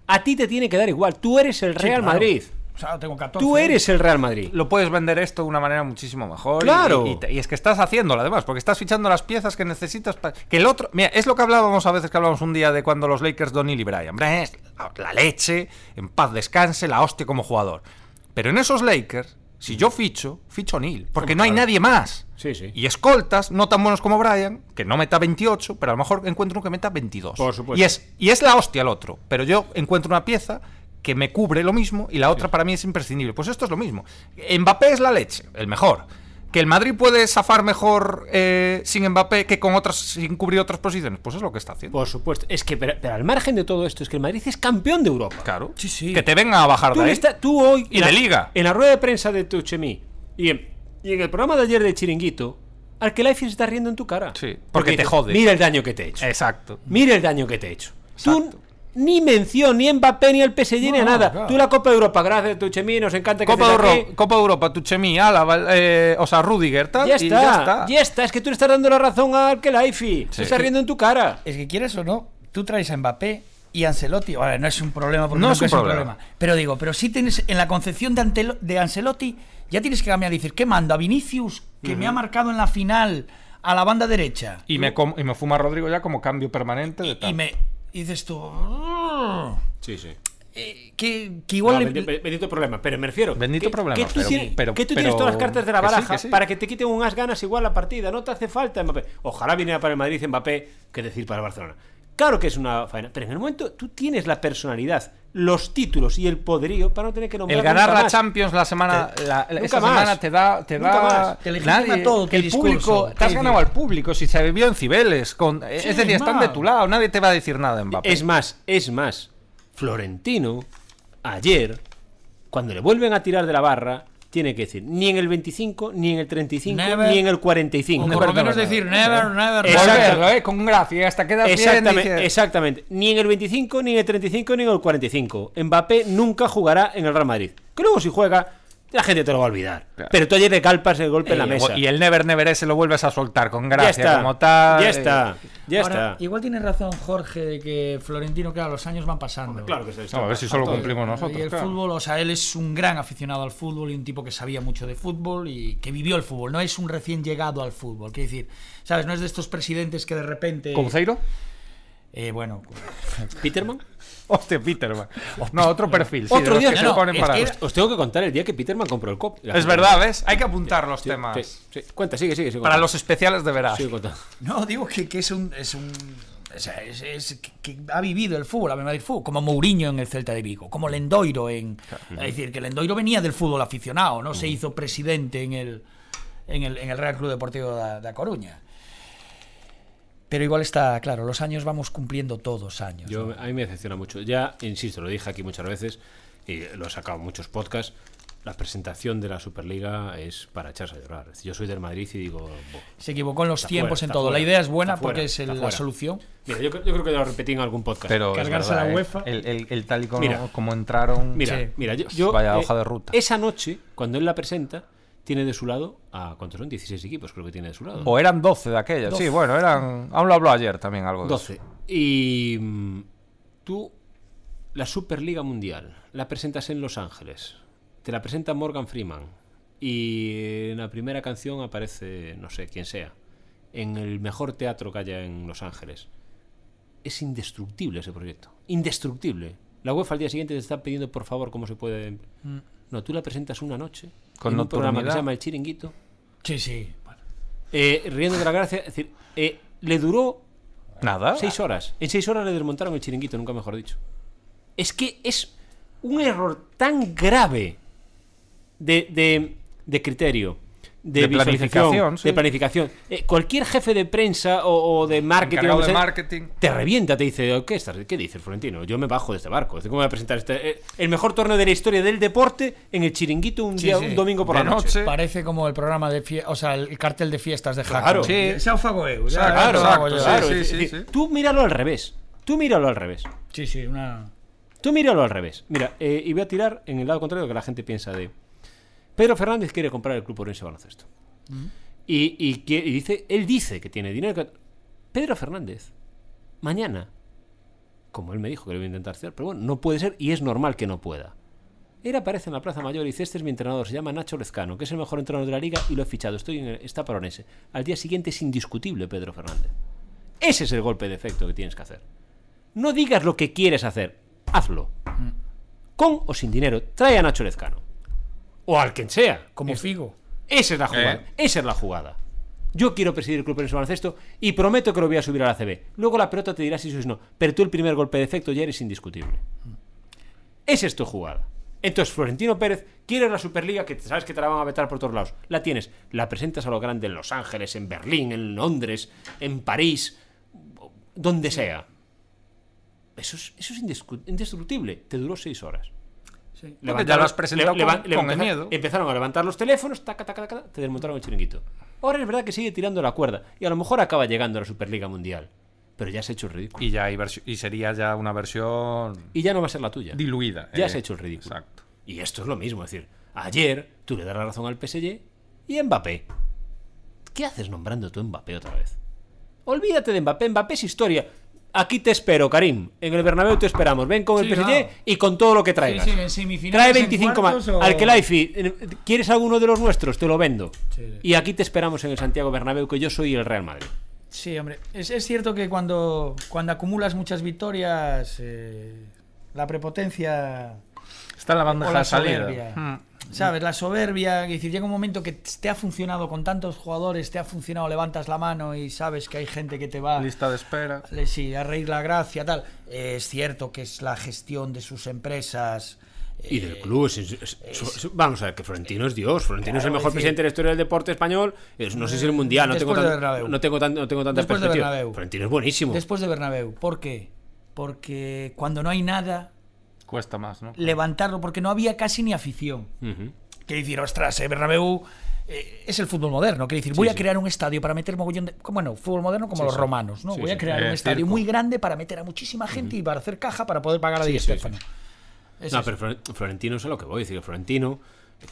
a ti te tiene que dar igual. Tú eres el Sí, Real claro. Madrid. O sea, tengo 14. Tú eres el Real Madrid. lo puedes vender esto de una manera muchísimo mejor. Claro. Y, y te- y es que estás haciéndolo además, porque estás fichando las piezas que necesitas para. Que el otro. Mira, es lo que hablábamos a veces que hablábamos un día de cuando los Lakers, Donny y es la, leche, en paz descanse, la hostia como jugador. Pero en esos Lakers, si yo ficho, ficho a Neil. Porque no hay nadie más. Sí, sí. Y escoltas, no tan buenos como Bryan, que no meta 28, pero a lo mejor encuentro uno que meta 22. Por supuesto. Y es, y es la hostia el otro. Pero yo encuentro una pieza que me cubre lo mismo y la otra para mí es imprescindible. Pues esto es lo mismo. Mbappé es la leche, el mejor. Que el Madrid puede zafar mejor eh, sin Mbappé que con otras, sin cubrir otras posiciones. Pues es lo que está haciendo. Por supuesto. Es que, pero, pero al margen de todo esto, es que el Madrid es campeón de Europa. Claro. Sí, sí. Que te vengan a bajar Tú, de le ahí. está- tú hoy. Y de la- liga. En la rueda de prensa de Tuchemi y en, y en el programa de ayer de Chiringuito, Arkelaifi se está riendo en tu cara. Sí, porque te dice, jode. Mira el daño que te he hecho. Exacto. Mira el daño que te he hecho. Tú. Ni mención, ni Mbappé, ni el PSG, ni No, nada. claro. Tú la Copa de Europa, gracias, Tuchemi, nos encanta que Copa estés aquí. Euro- Copa de Europa, Tuchemi, Álava, eh, o sea, Rudiger, tal. Ya y está, ya está. ya está. Es que tú le estás dando la razón a Arkelaifi. Sí. Se está riendo en tu cara. Es que quieres o no, tú traes a Mbappé y Ancelotti. Ahora, no es un problema porque No es un problema. Pero digo, pero sí tienes en la concepción de, Antelo- de Ancelotti, ya tienes que cambiar y decir, ¿qué mando? A Vinicius, que me ha marcado en la final a la banda derecha. Y me, com- y me fuma Rodrigo ya como cambio permanente de tal. Y me y dices tú. Sí, sí. Eh, que, que igual. No, le- bendito, bendito problema, pero me refiero. Bendito que, problema, Que tú, pero- tienes, pero- que tú pero- tienes todas las cartas de la que sí, baraja que sí. para que te quiten unas ganas igual la partida. No te hace falta Mbappé. Ojalá viniera para el Madrid Mbappé, que decir para el Barcelona. Claro que es una faena, pero en el momento tú tienes la personalidad, los títulos y el poderío para no tener que nombrar El ganar nunca la más. Champions la semana, Te- la- esa más. semana te da, te Nunca da más. Te legitima todo el discurso. público, te has ganado al público si se vivió en Cibeles, con, Sí, es decir, están de tu lado, nadie te va a decir nada en Mbappé. Es más, es más. Florentino, ayer, cuando le vuelven a tirar de la barra, tiene que decir ni en el 25, ni en el 35, Never. ni en el 45. o por lo menos decir never, never. Volverlo, eh, con gracia, hasta quedas bien. Exactamente, dices- exactamente. Ni en el 25, ni en el 35, ni en el 45. Mbappé nunca jugará en el Real Madrid. Que luego si juega, la gente te lo va a olvidar. Claro. Pero tú ayer le calpas el golpe en la mesa. Y el Never Never ese lo vuelves a soltar con ya gracia, está. como tal. Ya eh, está. Ya Ahora, está. Igual tiene razón Jorge de que Florentino, claro, los años van pasando. Claro que se No, a ver si solo cumplimos nosotros. y el claro. fútbol, o sea, él es un gran aficionado al fútbol y un tipo que sabía mucho de fútbol y que vivió el fútbol. No es un recién llegado al fútbol. Quiero decir, ¿sabes? No es de estos presidentes que de repente. ¿Couceiro? Eh, bueno, ¿Peterman? Hostia, Peterman. No, otro perfil. sí, Otro día que que se no, ponen para- Os, tengo que contar el día que Peterman compró el cop. Es verdad, ¿ves? Hay que apuntar los Sí, temas. sí, sí. Cuenta, sigue, sigue. sigue Para los especiales de verano. Sigue contando. No, digo que, que es un. Es un o sea, es, es que, que ha vivido el fútbol, el fútbol, como Mourinho en el Celta de Vigo, como Lendoiro en. Es decir, que Lendoiro venía del fútbol aficionado, ¿no? Se hizo presidente en el, en el, en el Real Club Deportivo de, de A Coruña. Pero igual está, claro, los años vamos cumpliendo todos años. Yo, ¿no? a mí me decepciona mucho. Ya, insisto, lo dije aquí muchas veces y lo he sacado en muchos podcasts. La presentación de la Superliga es para echarse a llorar. Yo soy del Madrid y digo. Se equivocó en los Está tiempos, fuera, en todo. La idea es buena fuera, porque es el- la solución. Mira, yo, creo- yo creo que lo repetí en algún podcast. Pero Cargarse verdad, la ¿eh? UEFA. El, el- el tal y como, Mira. como entraron. Mira, Sí. mira, yo, yo, Vaya eh, hoja de ruta. Esa noche, cuando él la presenta, tiene de su lado a ¿cuántos son? 16 equipos, creo que tiene de su lado. O eran 12 de aquellas. Sí, 12. bueno, eran. Aún lo habló ayer también algo de eso. 12. Y mm, tú, la Superliga Mundial, la presentas en Los Ángeles. Te la presenta Morgan Freeman. Y en la primera canción aparece, no sé, quién sea. En el mejor teatro que haya en Los Ángeles. Es indestructible ese proyecto. Indestructible. La UEFA al día siguiente te está pidiendo por favor cómo se puede... No, tú la presentas una noche. Con en un programa que se llama El Chiringuito. Sí, sí. Bueno. eh, riendo de la gracia. Es decir, eh, le duró Nada. Seis horas. En seis horas le desmontaron el chiringuito, nunca mejor dicho. Es que es un error tan grave de, de, de criterio, de, De planificación, sí. de planificación. Eh, cualquier jefe de prensa o, o de marketing, o de te revienta, te dice, ¿qué, estás, ¿qué dices, Florentino? Yo me bajo de este barco. ¿Cómo voy a presentar este, eh, el mejor torneo de la historia del deporte en el chiringuito un, Sí, día, sí. un domingo por De la noche? noche. Parece como el programa de fiestas, o sea, el cartel de fiestas de Jaco. Claro. Sí. Xa o fago eu, ya, Claro, exacto, Claro, es decir, tú míralo al revés. Tú míralo al revés. Sí, sí, una... Tú míralo al revés. Mira, eh, y voy a tirar en el lado contrario que la gente piensa de. Pedro Fernández quiere comprar el Club Orense Baloncesto. Y, y que- y dice, él dice que tiene dinero. que- Pedro Fernández, mañana, como él me dijo que lo iba a intentar hacer, pero bueno, no puede ser y es normal que no pueda. Él aparece en la Plaza Mayor y dice, este es mi entrenador, se llama Nacho Lezcano, que es el mejor entrenador de la liga y lo he fichado, estoy en el, está para Orense. Al día siguiente es indiscutible Pedro Fernández. Ese es el golpe de efecto que tienes que hacer. No digas lo que quieres hacer, hazlo. Con o sin dinero, trae a Nacho Lezcano. O al quien sea. Como Figo. Esa es la jugada. Eh. Esa es la jugada. Yo quiero presidir el club en baloncesto y prometo que lo voy a subir a la CB. Luego la pelota te dirá si si no. Pero tú el primer golpe de efecto ya eres indiscutible. Esa es tu jugada. Entonces, Florentino Pérez, quieres la Superliga, que sabes que te la van a vetar por todos lados. La tienes. La presentas a lo grande en Los Ángeles, en Berlín, en Londres, en París, donde sea. Eso es, eso es indestructible. Te duró seis horas. Sí. Porque ya lo has presentado con- con el miedo. Empezaron a levantar los teléfonos, taca, taca, taca, te desmontaron el chiringuito. Ahora es verdad que sigue tirando la cuerda y a lo mejor acaba llegando a la Superliga Mundial. Pero ya has hecho el ridículo. Y ya hay y sería ya una versión Y ya no va a ser la tuya. diluida. Ya eh. has hecho el ridículo. Exacto. Y esto es lo mismo, es decir, ayer tú le das la razón al PSG y Mbappé. ¿Qué haces nombrando tú Mbappé otra vez? Olvídate de Mbappé, Mbappé es historia. Aquí te espero, Karim. En el Bernabéu te esperamos. Ven con el PSG claro. y con todo lo que traigas. Sí, sí, en semifinales, Trae en 25 más. o- Al que Laifi, ¿quieres alguno de los nuestros? Te lo vendo. Sí, sí. Y aquí te esperamos en el Santiago Bernabéu, que yo soy el Real Madrid. Sí, hombre. Es, es cierto que cuando, cuando acumulas muchas victorias, eh, la prepotencia Está en la o bandeja la de salida. soberbia. Hmm. ¿Sabes? La soberbia, es decir, llega un momento que te ha funcionado con tantos jugadores, te ha funcionado, levantas la mano y sabes que hay gente que te va Lista de espera. Le- Sí, a reír la gracia, tal. Eh, es cierto que es la gestión de sus empresas. Y eh, del club. es- es- es- es- vamos a ver, que Florentino es Dios. Florentino es el mejor decir- presidente de la historia del deporte español. Es- no sé si el mundial. No tengo, Después de tan- no tengo, tan- no tengo tanta Después de perspectiva. Bernabéu. Florentino es buenísimo. Después de Bernabéu. ¿Por qué? Porque cuando no hay nada, Cuesta más, ¿no? levantarlo, porque no había casi ni afición. Ujú. Quiere decir, ostras, eh, Bernabéu eh, es el fútbol moderno. Quiere decir, voy a sí. crear un estadio para meter mogollón de. Bueno, fútbol moderno como Sí, los romanos, ¿no? Voy a crear Eh, un estadio circo. muy grande para meter a muchísima gente y para hacer caja para poder pagar a Di Stéfano. Es No, eso. pero Flor- Florentino es a lo que voy. Es decir, Florentino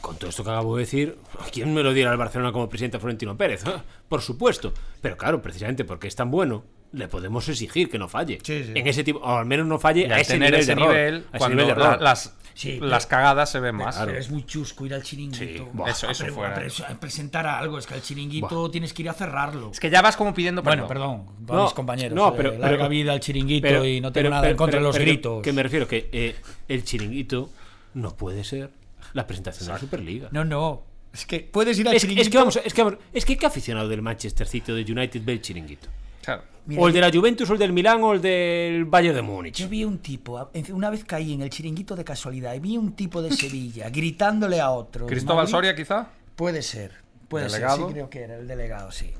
Con todo esto que acabo de decir, ¿quién me lo diera al Barcelona como presidente a Florentino Pérez? Ah, Por supuesto. Pero claro, precisamente porque es tan bueno, le podemos exigir que no falle. Sí, sí. En ese tipo, o al menos no falle Y a ese tener nivel ese de error, nivel, a ese cuando nivel de la- error. las, Sí, las pero- cagadas se ven más. Pero es muy chusco ir al chiringuito. Sí, Buah, eso, eso Pero, fuera. pero eso, presentar algo, es que al chiringuito tienes que ir a cerrarlo. Es que ya vas como pidiendo Bueno, perdón. perdón, para No, mis compañeros. no, eh, pero- larga pero- vida al chiringuito Pero- y no tengo pero- nada pero- en contra de los pero gritos. Que me refiero que eh, el chiringuito no puede ser la presentación de la Superliga. No, no. Es que puedes ir al es, chiringuito. es que vamos, es que vamos, es que qué aficionado del Manchester City o del United ve el chiringuito. Claro. Mira, o el de la Juventus o el del Milán o el del Bayern de Múnich. Yo vi un tipo, una vez caí en el chiringuito de casualidad y vi un tipo de Sevilla gritándole a otro. Cristóbal Madrid- Soria, quizá. Puede ser, puede ¿Delegado? ser, sí creo que era el delegado, sí.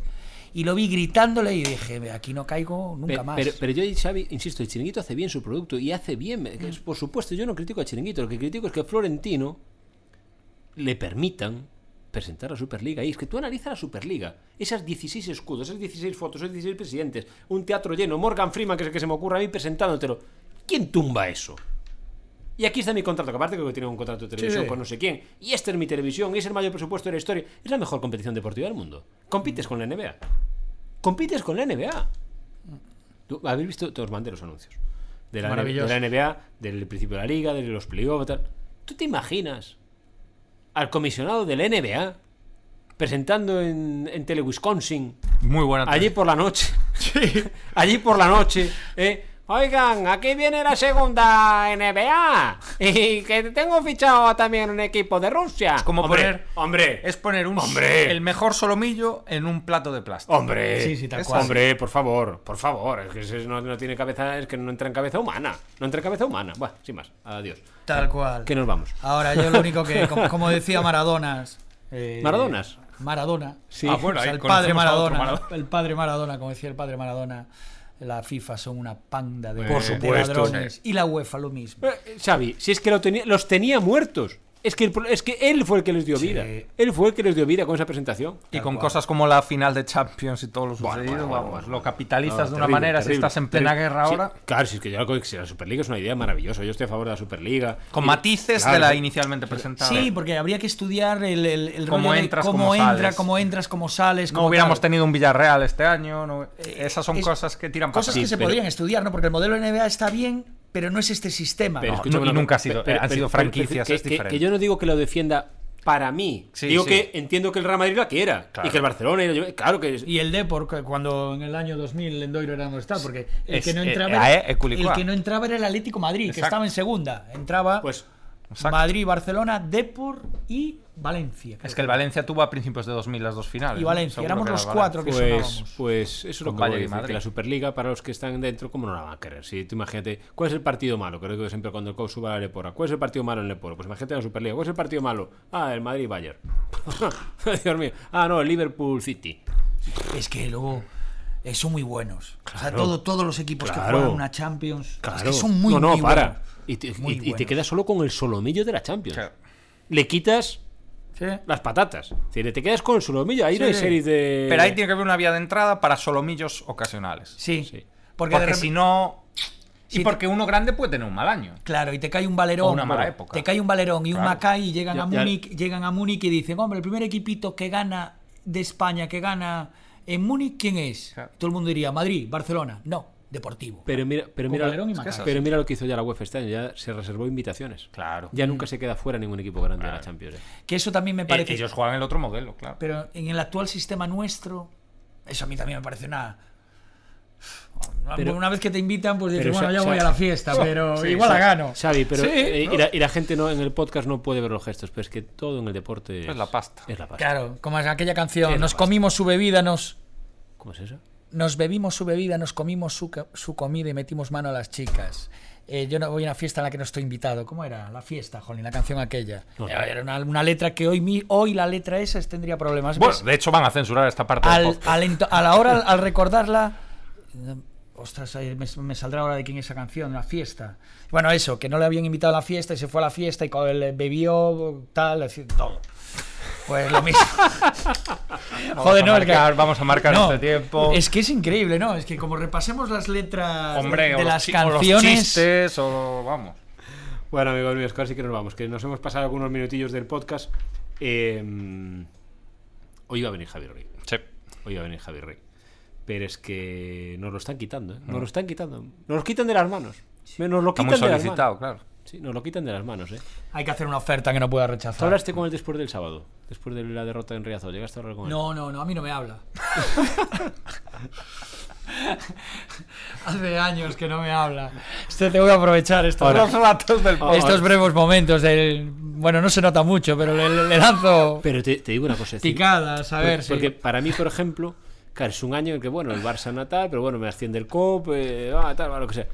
Y lo vi gritándole y dije, aquí no caigo nunca más. Pero, pero yo, Xavi, insisto, el chiringuito hace bien su producto y hace bien. es- Por supuesto, yo no critico al chiringuito. Lo que critico es que a Florentino le permitan presentar la Superliga. Y es que tú analizas la Superliga. Esas 16 escudos, esas 16 fotos, esos 16 presidentes, un teatro lleno, Morgan Freeman, que es el que se me ocurre a mí presentándotelo. ¿Quién tumba eso? Y aquí está mi contrato, que aparte creo que tiene un contrato de televisión Sí. con no sé quién. Y esta es mi televisión, y es el mayor presupuesto de la historia. Es la mejor competición deportiva del mundo. Compites con la NBA. Compites con la NBA. ¿Tú habéis visto? Te os mandé los anuncios. De la, de la NBA, del principio de la liga, de los playoffs, tal. ¿Tú te imaginas al comisionado de la NBA presentando en, en Tele Wisconsin Muy buena. allí por la noche? allí por la noche, ¿eh? Oigan, aquí viene la segunda NBA y que tengo fichado también un equipo de Rusia. Es como Hombre, poner- hombre, Es poner un Hombre. el mejor solomillo en un plato de plástico. Hombre, Sí, sí, tal cual. hombre, por favor, por favor, es que ese no, no tiene cabeza, es que no entra en cabeza humana, no entra en cabeza humana. Bueno, sin más, adiós. Tal cual. Que nos vamos. Ahora, yo lo único que, como, como decía Maradonas. eh, ¿Maradonas? Maradona. Sí. Ah, bueno, O sea, el padre Maradona, Maradona. El padre Maradona, como decía el padre Maradona. La FIFA son una panda de, Por de supuesto. ladrones. Y la UEFA lo mismo. Eh, Xavi, si es que lo tenía- los tenía muertos. Es que, el pro- es que él fue el que les dio Sí. vida. Él fue el que les dio vida con esa presentación. Y Tal con cual. cosas como la final de Champions y todo lo sucedido, bueno, bueno, vamos, bueno. lo capitalizas No, de una terrible, manera si estás en plena terrible. guerra Sí, ahora. claro, si es que yo creo que la Superliga es una idea maravillosa. Yo estoy a favor de la Superliga. Con Y- matices claro, de la sí. inicialmente presentada. Sí, porque habría que estudiar el, el, el Cómo rollo de entras, cómo, cómo entra, sales. cómo entras, cómo sales. no cómo hubiéramos tal. tenido un Villarreal este año. no- Esas son es- cosas que tiran para Cosas Sí, que se pero- podrían estudiar, ¿no? Porque el modelo NBA está bien, pero no es este sistema. Pero No. y una nunca ha sido- han sido franquicias, que, es que- diferente. que yo no digo que lo defienda para mí. Sí, digo sí. que entiendo que el Real Madrid la quiera. Claro. Y que el Barcelona. Claro que es. Y el Depor, que cuando en el año 2000 Lendoiro era donde estaba, porque el Es- que no eh, entraba eh, era, eh, el que no entraba era el Atlético Madrid, que estaba en segunda. Entraba Pues. Exacto. Madrid, Barcelona, Depor y Valencia. Es que el Valencia tuvo a principios de 2000 las dos finales. Y. Valencia, éramos los cuatro que Pues, sonábamos. pues eso es lo que voy a decir, que la Superliga para los que están dentro, ¿cómo no la van a querer? Si tú imagínate, ¿cuál es el partido malo? Creo que siempre cuando el coach suba a la Lepora, ¿cuál es el partido malo en Leporo? Pues imagínate la Superliga, ¿cuál es el partido malo? Ah, el Madrid-Bayern. Dios mío. Ah, no, el Liverpool-City. Es que luego eh, son muy buenos. O sea, todo, todos los equipos que juegan una Champions Claro. es que son muy, no, no, muy para. buenos. Y te, Muy y- y te quedas solo con el solomillo de la Champions. Claro. Le quitas Sí. las patatas. Es decir, te quedas con el solomillo. Ahí no Sí. hay series de. Pero ahí tiene que haber una vía de entrada para solomillos ocasionales. Sí. Sí. Porque, Porque si no. Y porque uno grande puede tener un mal año. Claro, y te cae un valerón. O una mala época. Te cae un valerón y un Claro. Macay y llegan Ya- a ya- Múnich, llegan a Múnich y dicen, hombre, el primer equipito que gana de España, que gana en Múnich, ¿quién es? Claro. Todo el mundo diría, Madrid, Barcelona. No, Deportivo. Pero mira, pero mira, pero mira lo que hizo ya la UEFA este año. Ya se reservó invitaciones. Claro. Ya nunca se queda fuera ningún equipo grande de la. Champions. eh. Que eso también me Eh, parece... ellos juegan el otro modelo, claro. Pero en el actual sistema nuestro, eso a mí también me parece una... Pero- una vez que te invitan, pues dices, bueno, ya voy a la fiesta, pero sí, igual la gano. Xavi, pero Sí, eh, ¿no? y, la, y la gente no en el podcast no puede ver los gestos, pero es que todo en el deporte es, Es la pasta. Es la pasta. Claro, como es aquella canción, nos pasta. comimos su bebida, nos... ¿Cómo es eso? Nos bebimos su bebida, nos comimos su, su comida y metimos mano a las chicas. Eh, yo no voy a una fiesta en la que no estoy invitado. ¿Cómo era? La fiesta, Jolín, la canción aquella. Era una, una letra que hoy, mi- hoy la letra esa tendría problemas. Bueno, ¿ves? de hecho van a censurar esta parte al, a la hora, al recordarla... eh, Ostras, me, me saldrá ahora de quién es esa canción, la fiesta. Bueno, eso, que no le habían invitado a la fiesta y se fue a la fiesta y bebió, tal, todo. Pues lo mismo. Joder, no, el que- marcar, vamos a marcar No, este tiempo. Es que es increíble, ¿no? Es que como repasemos las letras Hombre, de, las chi- o los canciones. chistes, o vamos. Bueno, amigos míos, casi que nos vamos, que nos hemos pasado algunos minutillos del podcast. Eh, hoy iba a venir Javier Rey. Sí. Hoy iba a venir Javier Rey. Pero es que nos lo están quitando, ¿eh? Nos lo están quitando. Nos lo quitan de las manos. Nos lo Está quitan de las solicitado, manos. claro. Sí, nos lo quitan de las manos, ¿eh? Hay que hacer una oferta que no pueda ¿Tú rechazar. hablaste con él después del sábado? Después de la derrota en Riazor. ¿Llegaste a hablar con él? No, no, no, a mí no me habla. Hace años que no me habla. Esto tengo que aprovechar estos, Ahora. ratos del Ahora. estos breves momentos del bueno, no se nota mucho, pero le, le lanzo Pero te, te digo una cosa. picadas, a ver Porque, si porque para mí, por ejemplo, claro, es un año en el que, bueno, el Barça natal, pero bueno, me asciende el COP, eh, ah, tal, va, lo que sea.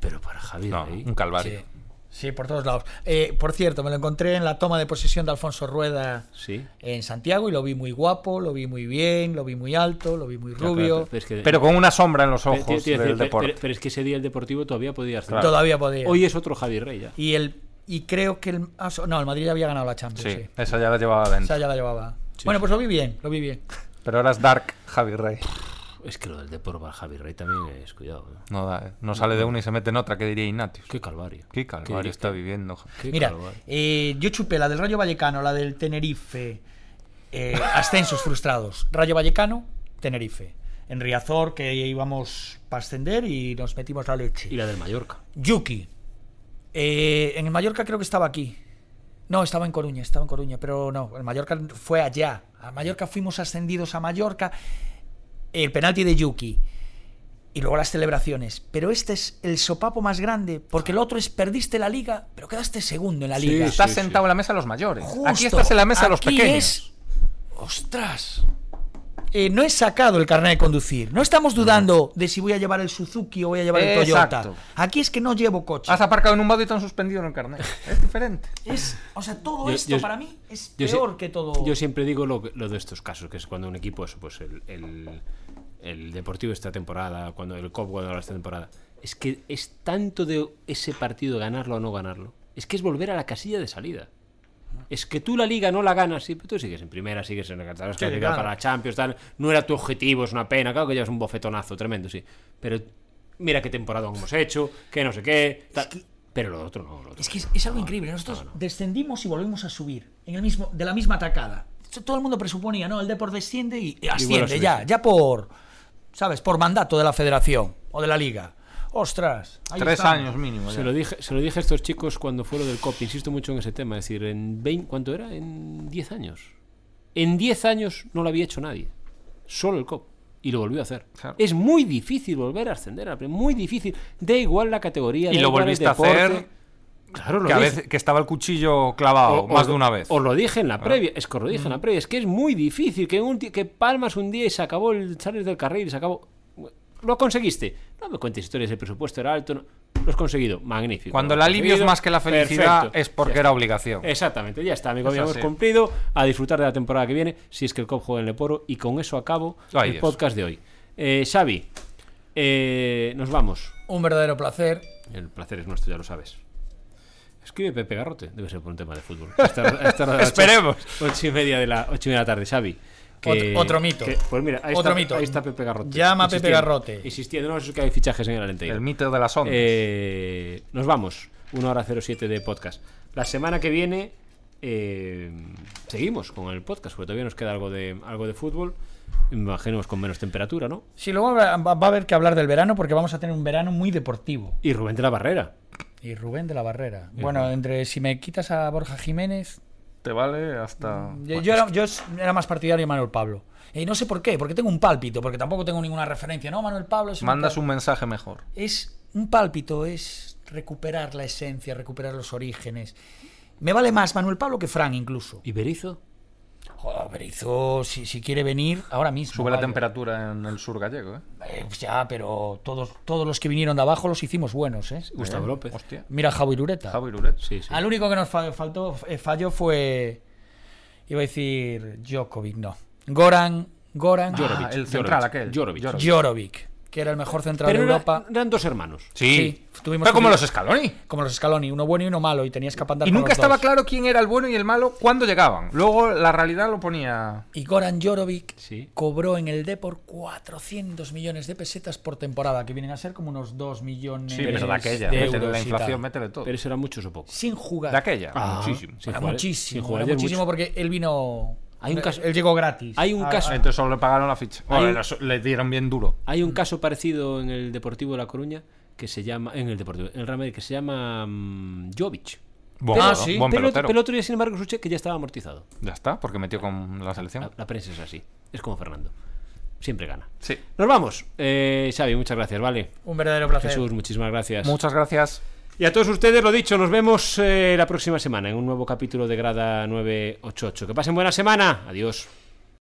Pero para Javier No, ahí, un calvario. Sí, sí, por todos lados. Eh, por cierto, me lo encontré en la toma de posesión de Alfonso Rueda sí. en Santiago y lo vi muy guapo, lo vi muy bien, lo vi muy alto, lo vi muy rubio. claro, pero es que- Pero con una sombra en los ojos tío, tío, del pero- deporte. pero- pero es que ese día el Deportivo todavía podía estar. Claro. Todavía podía. Hoy es otro Javier Rey ya. Y el y creo que el ah, no, el Madrid ya había ganado la Champions, Sí, sí. esa ya la llevaba dentro. sea, ya la llevaba. bueno, pues lo vi bien, lo vi bien. Pero ahora es Dark Javi Rey. Es que lo del para Javier Rey también es cuidado. ¿eh? No, da, eh. no sale de una y se mete en otra, que diría Ignatius. Qué calvario. Qué calvario Qué- está viviendo. qué Mira, calvario. eh, yo chupé la del Rayo Vallecano, la del Tenerife, eh, ascensos frustrados. Rayo Vallecano, Tenerife. En Riazor, que íbamos para ascender y nos metimos la leche. Y la del Mallorca. Yuki. Eh, en el Mallorca creo que estaba aquí. No, estaba en Coruña, estaba en Coruña, pero no, el Mallorca fue allá. A Mallorca fuimos ascendidos a Mallorca. El penalti de Yuki. Y luego las celebraciones. Pero este es el sopapo más grande, porque el otro es perdiste la liga, pero quedaste segundo en la Sí, liga. sí. Estás sentado en la mesa de los mayores. Justo. Aquí estás en la mesa de los pequeños. es- ¡Ostras! Eh, no he sacado el carnet de conducir. No estamos dudando de si voy a llevar el Suzuki o voy a llevar el Exacto. Toyota. Aquí es que no llevo coche. Has aparcado en un vado y te han suspendido en el carnet. Es diferente. Es, o sea, todo Yo- esto yo- para mí es Yo peor que todo. Yo siempre digo lo, que- lo de estos casos, que es cuando un equipo, eso, pues el, el, el Deportivo esta temporada, cuando el COP cuando esta temporada, es que es tanto de ese partido ganarlo o no ganarlo, es que es volver a la casilla de salida. Es que tú la liga no la ganas, sí, pero tú sigues en primera, sigues en la cartera, Sí, claro. para la Champions, tal. No era tu objetivo, es una pena, claro que llevas un bofetonazo tremendo, sí. Pero mira qué temporada hemos hecho, que no sé qué, tal. Pero lo otro no. Lo otro Es que es, es algo No, increíble. Nosotros no, no. descendimos y volvimos a subir en el mismo, de la misma atacada. Todo el mundo presuponía, no, el Depor desciende y, y asciende subir, ya, ya por, ¿sabes? Por mandato de la federación o de la liga. Ostras. ahí Tres estamos. años mínimo. Se lo, dije, se lo dije a estos chicos cuando fue lo del COP, insisto mucho en ese tema, es decir, en 20, ¿cuánto era? En 10 años. En 10 años no lo había hecho nadie, solo el COP, y lo volvió a hacer. Claro. Es muy difícil volver a ascender, a la muy difícil. Da igual la categoría. Y lo volviste a hacer. Claro, lo Que, a dije. veces, que estaba el cuchillo clavado O- más de una vez. Os lo dije en la previa, es que os lo dije en la previa, es que es muy difícil que, un que palmas un día y se acabó el sales del carril y se acabó. Lo conseguiste. No me cuentes historias, el presupuesto era alto. No. Lo has conseguido. Magnífico. Cuando el alivio es más que la felicidad Perfecto. es porque Ya era está. obligación. Exactamente, ya está, amigo. Es así. cumplido. A disfrutar de la temporada que viene, si es que el COP juega en Leporo. Y con eso acabo Ay, el Dios. podcast de hoy. Eh, Xavi, eh, nos vamos. Un verdadero placer. El placer es nuestro, ya lo sabes. Escribe Pepe Garrote, debe ser por un tema de fútbol. A esta- a esta hora de las Esperemos. ocho- Ocho y media de la, ocho y media de la tarde, Xavi. Que- otro mito. que- pues mira, ahí, Otro está, mito. ahí está Pepe Garrote. Llama a Pepe Garrote. Insistiendo, no sé que hay fichajes en el Alentejo. El mito de las ondas. Eh, nos vamos. Una hora 07 de podcast. La semana que viene eh, seguimos con el podcast, porque todavía nos queda algo de, algo de fútbol. Imaginemos con menos temperatura, ¿no? Sí, luego va va a haber que hablar del verano porque vamos a tener un verano muy deportivo. Y Rubén de la Barrera. Y Rubén de la Barrera. Bueno, entre si me quitas a Borja Jiménez, Te vale hasta. Yo, yo era, yo era más partidario de Manuel Pablo. Y no sé por qué, porque tengo un pálpito, porque tampoco tengo ninguna referencia. No, Manuel Pablo es un Mandas tal- un mensaje mejor. Es un pálpito, es recuperar la esencia, recuperar los orígenes. Me vale más Manuel Pablo que Fran incluso. ¿Y Berizo? Joder, Berizzo, si, si quiere venir, ahora mismo. Sube la temperatura en el sur gallego, ¿eh? Eh, pues ya, pero todos, todos los que vinieron de abajo los hicimos buenos, ¿eh? Gustavo Eh, López. Hostia. Mira a Javi Lureta. Javi Luret. Sí, sí. Al único que nos fa- faltó, eh, falló fue. Iba a decir Djokovic, no. Goran. Goran. Ah, Jorovic, el central Jorovic, aquel. Jorovic. Jorovic. Jorovic. Que era el mejor central Pero de era- Europa. eran dos hermanos. Sí. Sí, tuvimos Pero como los Scaloni. Como los Scaloni, uno bueno y uno malo, y tenías que apandar Y nunca los estaba dos. claro quién era el bueno y el malo cuando llegaban. Luego la realidad lo ponía. Y Goran Jorovic Sí. cobró en el Depor 400 millones de pesetas por temporada, que vienen a ser como unos 2 millones Sí, pero de aquella. de métele euros la inflación, métele todo. Pero eso eran muchos o pocos. Sin jugar. De aquella. Ah, muchísimo. sin Era jugar- muchísimo, sin jugar era muchísimo mucho. porque él vino... Hay un caso- Él llegó gratis. Hay un Ah, caso- Entonces solo le pagaron la ficha. Hay Bueno, un- le, dieron bien duro. Hay un caso parecido en el Deportivo de La Coruña que se llama. En el Deportivo, en el Real Madrid, que se llama. mm, Jovic. Buen, Ah, sí. buen pero, pelotero. pero el otro día, sin embargo, escuché que ya estaba amortizado. Ya está, porque metió con la selección. La, la prensa es así. Es como Fernando. Siempre gana. Sí. Nos vamos. Eh, Xavi, muchas gracias, ¿vale? Un verdadero placer. Jesús, muchísimas gracias. Muchas gracias. Y a todos ustedes, lo dicho, nos vemos eh, la próxima semana en un nuevo capítulo de Grada 988. Que pasen buena semana. Adiós.